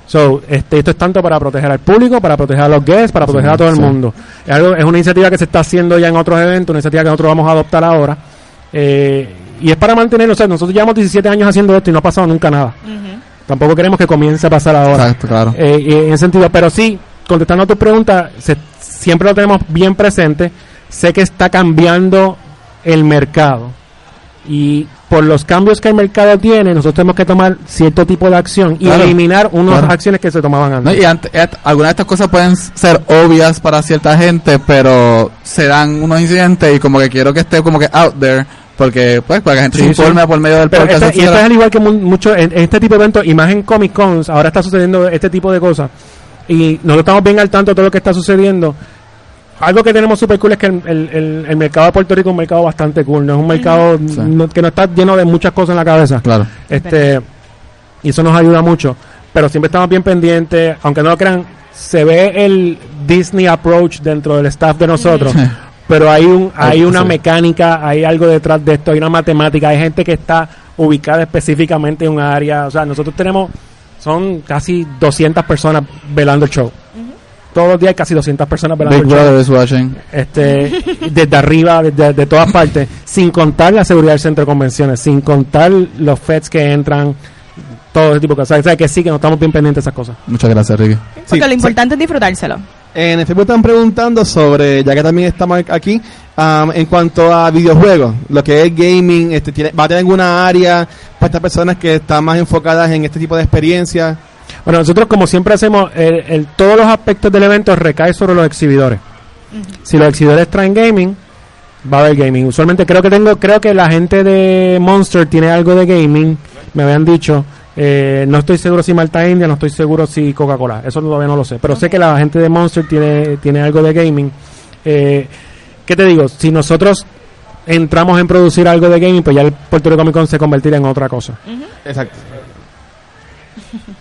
[SPEAKER 2] So, este, esto es tanto para proteger al público, para proteger a los guests, para proteger a todo el
[SPEAKER 4] sí.
[SPEAKER 2] mundo. Es, algo, es una iniciativa que se está haciendo ya en otros eventos, una iniciativa que nosotros vamos a adoptar ahora. Eh, y es para mantener, o sea, nosotros llevamos 17 años haciendo esto y no ha pasado nunca nada.
[SPEAKER 1] Ujú.
[SPEAKER 2] Tampoco queremos que comience a pasar ahora.
[SPEAKER 4] Exacto, claro.
[SPEAKER 2] Eh, y en ese sentido, pero sí, contestando a tu pregunta, se- siempre lo tenemos bien presente. Sé que está cambiando el mercado. Y por los cambios que el mercado tiene, nosotros tenemos que tomar cierto tipo de acción y
[SPEAKER 4] Claro,
[SPEAKER 2] eliminar unas
[SPEAKER 4] claro.
[SPEAKER 2] acciones que se tomaban
[SPEAKER 4] ¿no?
[SPEAKER 2] antes.
[SPEAKER 4] Y ante- et- algunas de estas cosas pueden ser obvias para cierta gente, pero se dan unos incidentes y como que quiero que esté como que out there, porque pues para que la gente
[SPEAKER 2] Sí,
[SPEAKER 4] se informe
[SPEAKER 2] sí.
[SPEAKER 4] por medio del podcast.
[SPEAKER 2] este, y esto es al igual que mu- mucho en, en este tipo de eventos, imagen Comic Cons, ahora está sucediendo este tipo de cosas. Y nosotros estamos bien al tanto de todo lo que está sucediendo. Algo que tenemos super cool es que el, el- el- mercado de Puerto Rico es un mercado bastante cool, no es un mercado
[SPEAKER 4] Sí.
[SPEAKER 2] no- que no está lleno de muchas cosas en la cabeza.
[SPEAKER 4] Claro.
[SPEAKER 2] Este, y eso nos ayuda mucho. Pero siempre estamos bien pendientes, aunque no lo crean, se ve el Disney approach dentro del staff de nosotros. pero hay un hay
[SPEAKER 4] Ay,
[SPEAKER 2] una mecánica, hay algo detrás de esto, hay una matemática, hay gente que está ubicada específicamente en un área. O sea, nosotros tenemos, son casi 200 personas velando el show. Todos los días hay casi 200 personas
[SPEAKER 4] Big
[SPEAKER 2] el show
[SPEAKER 4] Brother is watching.
[SPEAKER 2] este, desde arriba, desde de todas partes, sin contar la seguridad del centro de convenciones, sin contar los feds que entran, todo ese tipo de cosas. O sea, que sí, que no estamos bien pendientes de esas cosas.
[SPEAKER 4] Muchas gracias, Ricky.
[SPEAKER 1] Porque
[SPEAKER 6] Sí,
[SPEAKER 1] lo
[SPEAKER 6] sí.
[SPEAKER 1] importante es disfrutárselo.
[SPEAKER 6] En el Facebook están preguntando sobre, ya que también estamos aquí, am, en cuanto a videojuegos, lo que es gaming, este, tiene, ¿va a tener alguna área para estas personas que están más enfocadas en este tipo de experiencias?
[SPEAKER 2] Bueno, nosotros como siempre hacemos, el, el- todos los aspectos del evento recae sobre los exhibidores. Si los exhibidores traen gaming, va a haber gaming. Usualmente creo que tengo, creo que la gente de Monster tiene algo de gaming, me habían dicho. Eh, no estoy seguro si Malta India, no estoy seguro si Coca-Cola, eso todavía no lo sé. Pero sé que la gente de Monster tiene, tiene algo de gaming. Eh, ¿Qué te digo? Si nosotros entramos en producir algo de gaming, pues ya el Puerto Rico Comic Con se convertirá en otra cosa.
[SPEAKER 6] Exacto.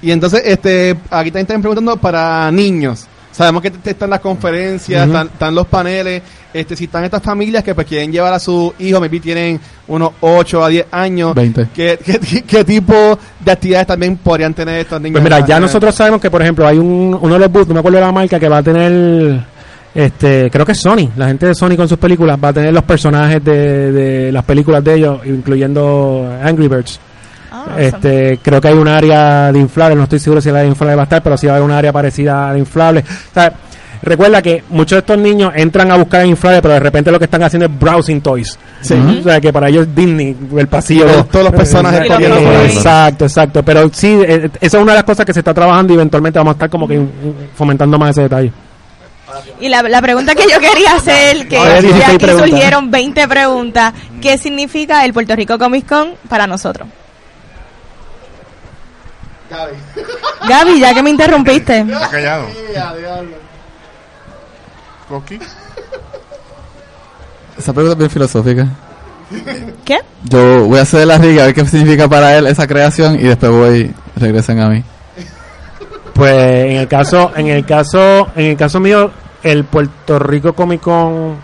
[SPEAKER 6] Y entonces, este, aquí también están preguntando para niños. Sabemos que están las conferencias, están, están los paneles. Este, si están estas familias que pues quieren llevar a su hijo, maybe tienen unos 8 a 10 años.
[SPEAKER 4] 20.
[SPEAKER 6] ¿Qué, qué, qué tipo de actividades también podrían tener estos niños?
[SPEAKER 2] Pues mira, ya nosotros sabemos que, por ejemplo, hay un, uno de los booths, no me acuerdo de la marca, que va a tener, este, creo que es Sony, la gente de Sony con sus películas, va a tener los personajes de, de las películas de ellos, incluyendo Angry Birds.
[SPEAKER 1] Ah,
[SPEAKER 2] Este, creo que hay un área de inflables, no estoy seguro si la de inflables va a estar, pero sí va a haber un área parecida a de inflables. O sea, recuerda que muchos de estos niños entran a buscar inflables, pero de repente lo que están haciendo es browsing toys.
[SPEAKER 6] Sí.
[SPEAKER 2] O sea, que para ellos es Disney, el pasillo.
[SPEAKER 6] Todos- todos los personajes
[SPEAKER 2] Eh. Exacto, exacto. Pero sí, eh, esa es una de las cosas que se está trabajando y eventualmente vamos a estar como que fomentando más ese detalle.
[SPEAKER 1] Y la, la pregunta que yo quería hacer, que
[SPEAKER 2] No,
[SPEAKER 1] ya
[SPEAKER 2] 16
[SPEAKER 1] aquí
[SPEAKER 2] preguntas.
[SPEAKER 1] surgieron 20 preguntas, ¿qué significa el Puerto Rico Comic Con para nosotros? Gaby, ya que me interrumpiste.
[SPEAKER 3] Está callado. Coqui.
[SPEAKER 4] Esa pregunta es bien filosófica.
[SPEAKER 1] ¿Qué?
[SPEAKER 4] Yo voy a hacer la riga a ver qué significa para él esa creación y después voy, regresen a mí.
[SPEAKER 2] Pues en el caso, en el caso, en el caso mío, el Puerto Rico Comic Con,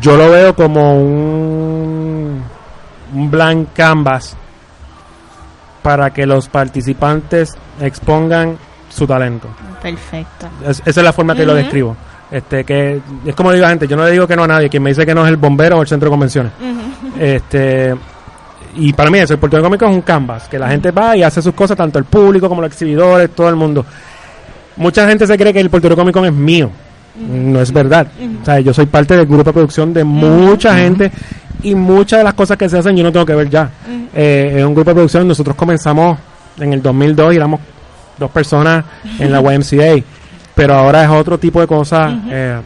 [SPEAKER 2] yo lo veo como un, un blank canvas para que los participantes expongan su talento.
[SPEAKER 1] Perfecto.
[SPEAKER 2] Es- esa es la forma que lo describo. Este, que es como digo a la gente, yo no le digo que no a nadie, quien me dice que no es el bombero o el centro de convenciones. Este, y para mí eso, el Puerto Con es un canvas, que la gente va y hace sus cosas, tanto el público como los exhibidores, todo el mundo. Mucha gente se cree que el Puerto Con es mío. No es verdad. O sea, yo soy parte del grupo de producción de mucha gente y muchas de las cosas que se hacen yo no tengo que ver ya. Eh, es un grupo de producción, nosotros comenzamos en el 2002 y éramos dos personas en la YMCA, pero ahora es otro tipo de cosas. eh,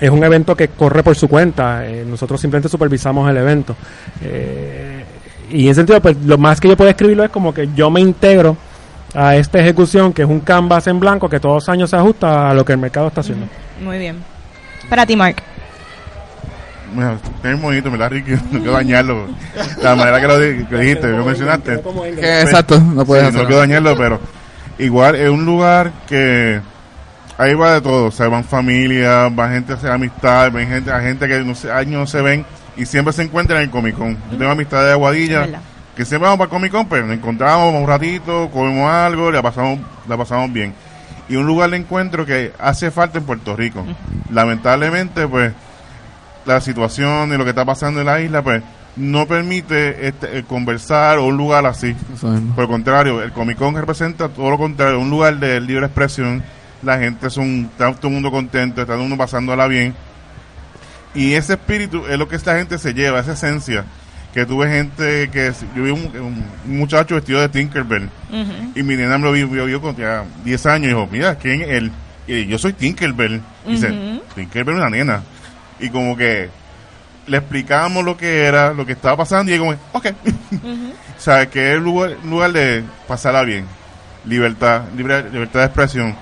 [SPEAKER 2] es un evento que corre por su cuenta. eh, nosotros simplemente supervisamos el evento. Eh, y en ese sentido, pues lo más que yo puedo escribirlo es como que yo me integro a esta ejecución, que es un canvas en blanco que todos los años se ajusta a lo que el mercado está haciendo.
[SPEAKER 1] Muy bien. Para ti, Mark.
[SPEAKER 3] Mira, es bonito, ¿verdad, Ricky? No quiero dañarlo. La manera que lo, dijiste, que lo mencionaste.
[SPEAKER 4] Que exacto, no puedes
[SPEAKER 3] Sí,
[SPEAKER 4] hacer
[SPEAKER 3] no quiero dañarlo, pero igual es un lugar que ahí va de todo. O sea, van familias, van gente a hacer amistad, ven gente, a gente que no sé, años no se ven y siempre se encuentran en el Comic Con. Yo tengo amistad de Aguadilla, que siempre vamos para el Comic Con, pero nos encontramos un ratito, comemos algo, la pasamos, la pasamos bien. Y un lugar de encuentro que hace falta en Puerto Rico. Lamentablemente, pues, la situación y lo que está pasando en la isla, pues, no permite este, eh, conversar o un lugar así. Por el contrario, el Comic Con representa todo lo contrario, un lugar de libre expresión. La gente es un, está todo el mundo contento, está todo el mundo pasándola bien. Y ese espíritu es lo que esta gente se lleva, esa esencia. Que tuve gente que. Yo vi un, un muchacho vestido de Tinkerbell. Y mi nena me lo vio, vio, vio con ya 10 años y dijo: Mira, ¿quién es él? Y yo soy Tinkerbell. Y dice:
[SPEAKER 1] Ujú.
[SPEAKER 3] Tinkerbell es una nena. Y como que le explicábamos lo que era, lo que estaba pasando. Y como: Ok. O sea, que es un lugar, lugar de pasarla bien. Libertad, libre, libertad de expresión.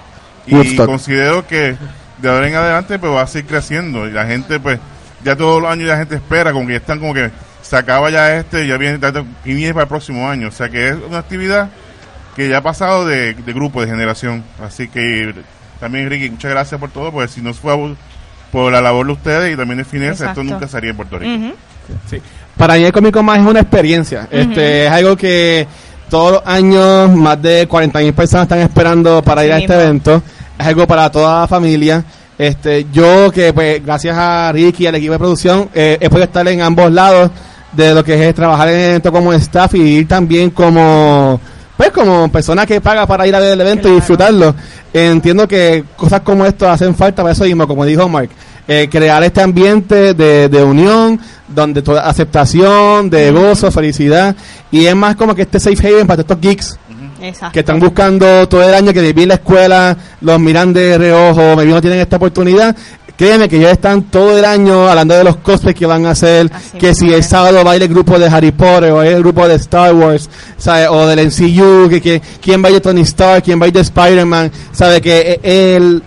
[SPEAKER 3] Y
[SPEAKER 4] Woodstock.
[SPEAKER 3] considero que de ahora en adelante pues va a seguir creciendo. Y la gente pues, ya todos los años la gente espera, como que ya están como que se acaba ya este y ya viene, y viene para el próximo año. O sea que es una actividad que ya ha pasado de, de grupo, de generación. Así que también Ricky, muchas gracias por todo, porque si no fue por la labor de ustedes y también de Finesa, esto nunca sería en Puerto Rico.
[SPEAKER 1] Ujú.
[SPEAKER 6] Para mí el Comic Con más es una experiencia. Este es algo que todos los años más de 40.000 personas están esperando para ir a este
[SPEAKER 1] mismo.
[SPEAKER 6] evento. Es algo para toda la familia. Este, yo que pues gracias a Ricky y al equipo de producción eh, he podido estar en ambos lados de lo que es trabajar en el evento como staff y ir también como pues como persona que paga para ir a ver el evento y disfrutarlo. Entiendo que cosas como esto hacen falta para eso mismo, como dijo Mark. eh, crear este ambiente de, de unión, donde toda aceptación, de gozo, felicidad, y es más como que este safe haven para estos geeks que están buscando todo el año que vivir la escuela, los miran de reojo, maybe no tienen esta oportunidad. Créeme que ellos están todo el año hablando de los cosplays que van a hacer,
[SPEAKER 1] Así
[SPEAKER 6] que si el sábado va a ir el grupo de Harry Potter o el grupo de Star Wars, ¿sabe? o del MCU, que, que quién va a ir de Tony Stark, quién va a ir Spider-Man, sabe que eh, el,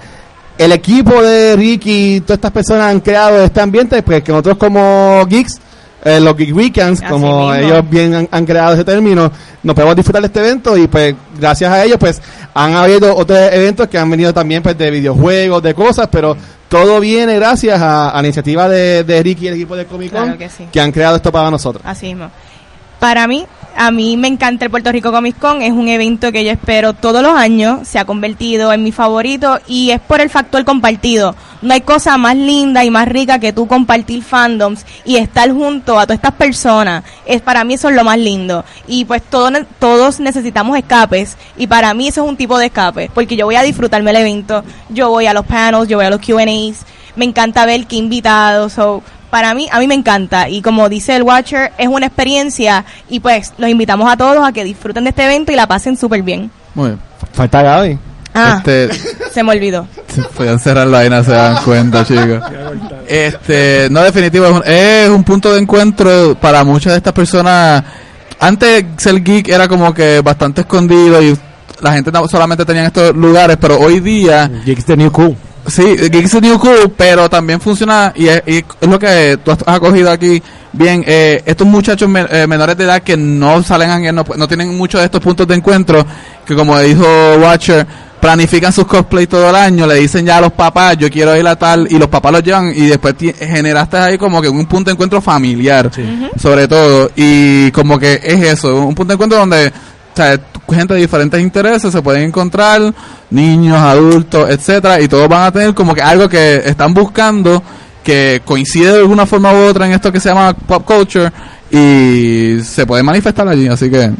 [SPEAKER 6] el equipo de Ricky y todas estas personas han creado este ambiente, pues que nosotros como geeks, eh, los Geek Weekends,
[SPEAKER 1] Así
[SPEAKER 6] como
[SPEAKER 1] mismo.
[SPEAKER 6] ellos bien han, han creado ese término, nos podemos disfrutar de este evento y pues gracias a ellos pues han habido otros eventos que han venido también pues de videojuegos, de cosas, pero todo viene gracias a, a la iniciativa de, de Ricky y el equipo de Comic Con
[SPEAKER 1] Claro que sí.
[SPEAKER 6] han creado esto para nosotros.
[SPEAKER 1] Así mismo. Para mí, a mí me encanta el Puerto Rico Comic Con, es un evento que yo espero todos los años, se ha convertido en mi favorito y es por el factor compartido. No hay cosa más linda y más rica que tú compartir fandoms y estar junto a todas estas personas. Es para mí eso es lo más lindo. Y pues todos todos necesitamos escapes y para mí eso es un tipo de escape, porque yo voy a disfrutarme el evento, yo voy a los panels, yo voy a los Q&As, me encanta ver qué invitados, so, para mí, a mí me encanta y como dice el Watcher, es una experiencia y pues los invitamos a todos a que disfruten de este evento y la pasen súper bien.
[SPEAKER 4] Muy bien.
[SPEAKER 6] Falta Gaby.
[SPEAKER 1] Ah,
[SPEAKER 4] Este,
[SPEAKER 1] se me olvidó.
[SPEAKER 4] podían cerrar la vaina, se dan cuenta, chicos. Este, no, definitivo, es un, es un punto de encuentro para muchas de estas personas. Antes ser geek era como que bastante escondido y la gente no- solamente tenía estos lugares, pero hoy día
[SPEAKER 2] Geeks the New Cool.
[SPEAKER 4] Sí, Geeks is New Cool, pero también funciona, y es, y es lo que tú has acogido aquí bien, eh, estos muchachos eh, menores de edad que no salen a no, no tienen muchos de estos puntos de encuentro, que como dijo Watcher, planifican sus cosplays todo el año, le dicen ya a los papás, yo quiero ir a tal, y los papás los llevan, y después generaste ahí como que un punto de encuentro familiar, sobre todo, y como que es eso, un punto de encuentro donde o sea, gente de diferentes intereses se pueden encontrar, niños, adultos, etcétera, y todos van a tener como que algo que están buscando que coincide de alguna forma u otra en esto que se llama pop culture y se puede manifestar allí, así que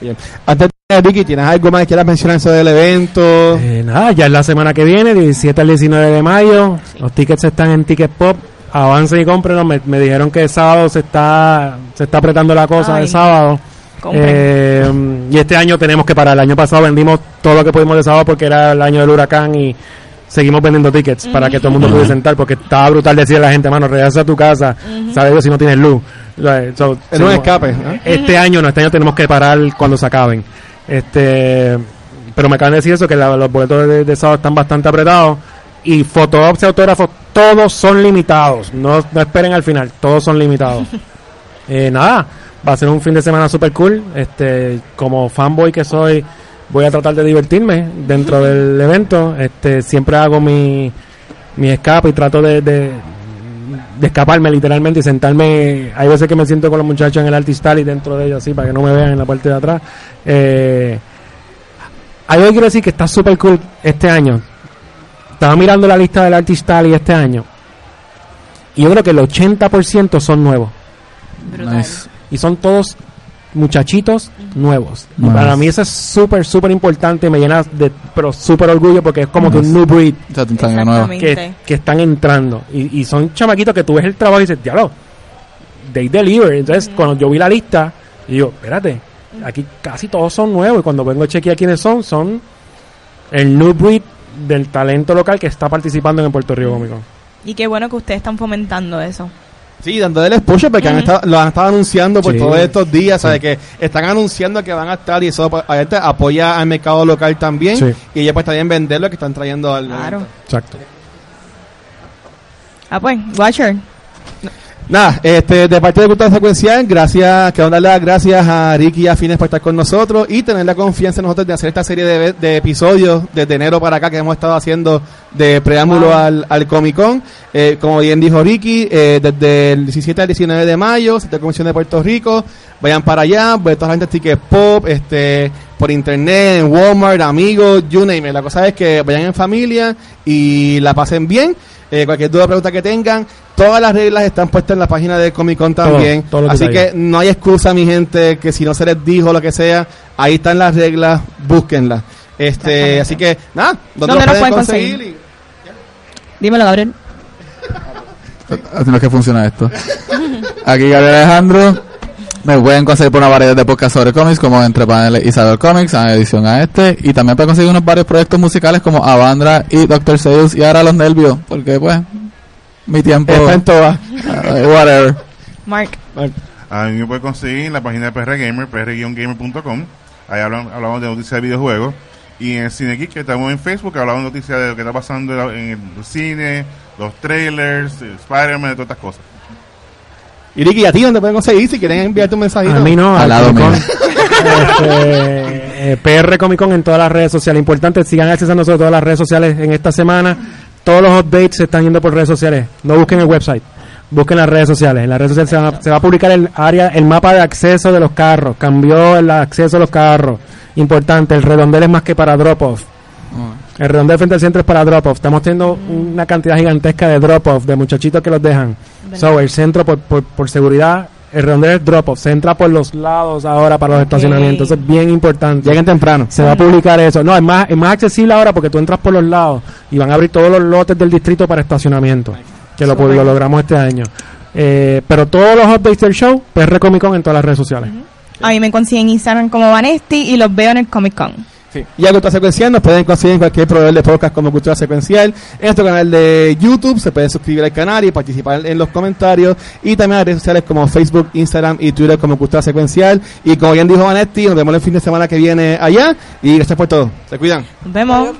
[SPEAKER 6] Bien. Antes de Ricky, ¿tienes algo más que quieras mencionar sobre el evento?
[SPEAKER 2] Eh, nada, ya es la semana que viene, 17 al 19 de mayo. Los tickets están en Ticket Pop. Avancen y cómprenlos. Me, me dijeron que el sábado se está se está apretando la cosa
[SPEAKER 1] Ay.
[SPEAKER 2] el sábado. Eh, y este año tenemos que parar. El año pasado vendimos todo lo que pudimos de sábado porque era el año del huracán y seguimos vendiendo tickets para que todo el mundo pudiese sentar porque estaba brutal decirle a la gente, mano, regresa a tu casa, sabes Dios si no tienes luz. So,
[SPEAKER 6] Es un escape. ¿no?
[SPEAKER 2] este año no, este año tenemos que parar cuando se acaben. Este, pero me acaban de decir eso, que la- los boletos de, de sábado están bastante apretados. Y fotógrafos y autógrafos, todos son limitados. No, no esperen al final, todos son limitados. Eh, nada, va a ser un fin de semana super cool. Este, como fanboy que soy, voy a tratar de divertirme dentro del evento. Este, siempre hago mi, mi escape y trato de, de, de escaparme literalmente y sentarme. Hay veces que me siento con los muchachos en el artist alley dentro de ellos así para que no me vean en la parte de atrás. Eh, algo que quiero decir que está super cool este año. Estaba mirando la lista del artist alley este año. Y yo creo que el 80% son nuevos.
[SPEAKER 1] Brutal.
[SPEAKER 4] nice.
[SPEAKER 2] Y son todos muchachitos nuevos. Y
[SPEAKER 4] Nice.
[SPEAKER 2] para mí eso es súper, súper importante. Me llena de, pero súper orgullo porque es como que un new breed que, que están entrando. Y, y son chamaquitos que tú ves el trabajo y dices, diablo, they deliver. Entonces, cuando yo vi la lista, y digo, espérate, aquí casi todos son nuevos. Y cuando vengo a chequear quiénes son, son el new breed del talento local que está participando en el Puerto Rico Comic Con.
[SPEAKER 1] Y qué bueno que ustedes están fomentando eso.
[SPEAKER 6] Sí, dándole exposure porque han
[SPEAKER 1] Ujú.
[SPEAKER 6] estado, lo han estado anunciando por
[SPEAKER 2] Sí.
[SPEAKER 6] todos estos días, ¿sabes? Que están anunciando que van a estar y eso pues, obviamente, apoya al mercado local también.
[SPEAKER 2] Sí.
[SPEAKER 6] Y ellos pues también vender lo que están trayendo al
[SPEAKER 1] Claro.
[SPEAKER 6] evento.
[SPEAKER 2] Exacto.
[SPEAKER 1] Ah, pues, Watcher.
[SPEAKER 6] Nada, este, de parte de Cultura Secuencial, gracias, quiero darle las gracias a Ricky y a Fines por estar con nosotros y tener la confianza en nosotros de hacer esta serie de, de episodios desde enero para acá que hemos estado haciendo de preámbulo al, al Comic Con. Eh, como bien dijo Ricky, eh, desde el 17 al 19 de mayo, Centro de Convención de Puerto Rico, vayan para allá, ver toda la gente tickets pop, este, por internet, en Walmart, amigos, you name it. La cosa es que vayan en familia y la pasen bien. Eh, cualquier duda o pregunta que tengan, todas las reglas están puestas en la página de Comic Con también. Así que no hay excusa, mi gente, que si no se les dijo lo que sea, ahí están las reglas, búsquenlas. Este, así que, nada, ¿dónde,
[SPEAKER 1] ¿Dónde
[SPEAKER 6] lo pueden
[SPEAKER 1] pueden
[SPEAKER 6] conseguir?
[SPEAKER 1] conseguir? Dímelo, Gabriel.
[SPEAKER 4] Así no es que funciona esto. Aquí Gabriel Alejandro. Me pueden conseguir por una variedad de podcasts sobre cómics, como Entre Paneles y Cyber Comics, en edición a este. Y también pueden conseguir unos varios proyectos musicales como Avandra y Doctor Seuss y ahora Los Nervios, porque pues, mi tiempo.
[SPEAKER 6] Está en todas.
[SPEAKER 4] eh, whatever.
[SPEAKER 1] Mark.
[SPEAKER 3] A mí me puede conseguir en la página de PR Gamer, pr-gamer.com. Ahí hablan- hablamos de noticias de videojuegos. Y en Cine Geek, que estamos en Facebook, hablamos de noticias de lo que está pasando en el cine, los trailers, eh, Spider-Man, de todas estas cosas.
[SPEAKER 6] Y Ricky, ¿y a ti dónde pueden conseguir si quieren enviarte un mensajito?
[SPEAKER 2] A mí no,
[SPEAKER 4] Al lado mío.
[SPEAKER 2] Este, eh, PR Comic Con en todas las redes sociales. Importante, sigan accesando a todas las redes sociales en esta semana. Todos los updates se están yendo por redes sociales. No busquen el website. Busquen las redes sociales. En las redes sociales se, van a- se va a publicar el área, el mapa de acceso de los carros. Cambió el acceso a los carros. Importante, el redondel es más que para drop-off. El redondel frente al centro es para drop-off. Estamos teniendo una cantidad gigantesca de drop-off, de muchachitos que los dejan. So, el centro, por, por, por seguridad, el redondel es drop-off. Se entra por los lados ahora para los estacionamientos. Eso es bien importante.
[SPEAKER 6] Lleguen temprano.
[SPEAKER 2] Se va a publicar eso. No, es más, es más accesible ahora porque tú entras por los lados y van a abrir todos los lotes del distrito para estacionamiento. Que lo, lo logramos este año. Eh, pero todos los updates del show, PR Comic Con en todas las redes sociales.
[SPEAKER 1] A mí me consiguen en Instagram como Vanesti y los veo en el Comic Con.
[SPEAKER 6] Sí. Y a Cultura Secuencial nos pueden conseguir en cualquier proveedor de podcast como Cultura Secuencial. En nuestro canal de YouTube se pueden suscribir al canal y participar en los comentarios. Y también en las redes sociales como Facebook, Instagram y Twitter como Cultura Secuencial. Y como bien dijo Vanetti, nos vemos el fin de semana que viene allá. Y gracias por todo. Se cuidan.
[SPEAKER 1] Nos vemos.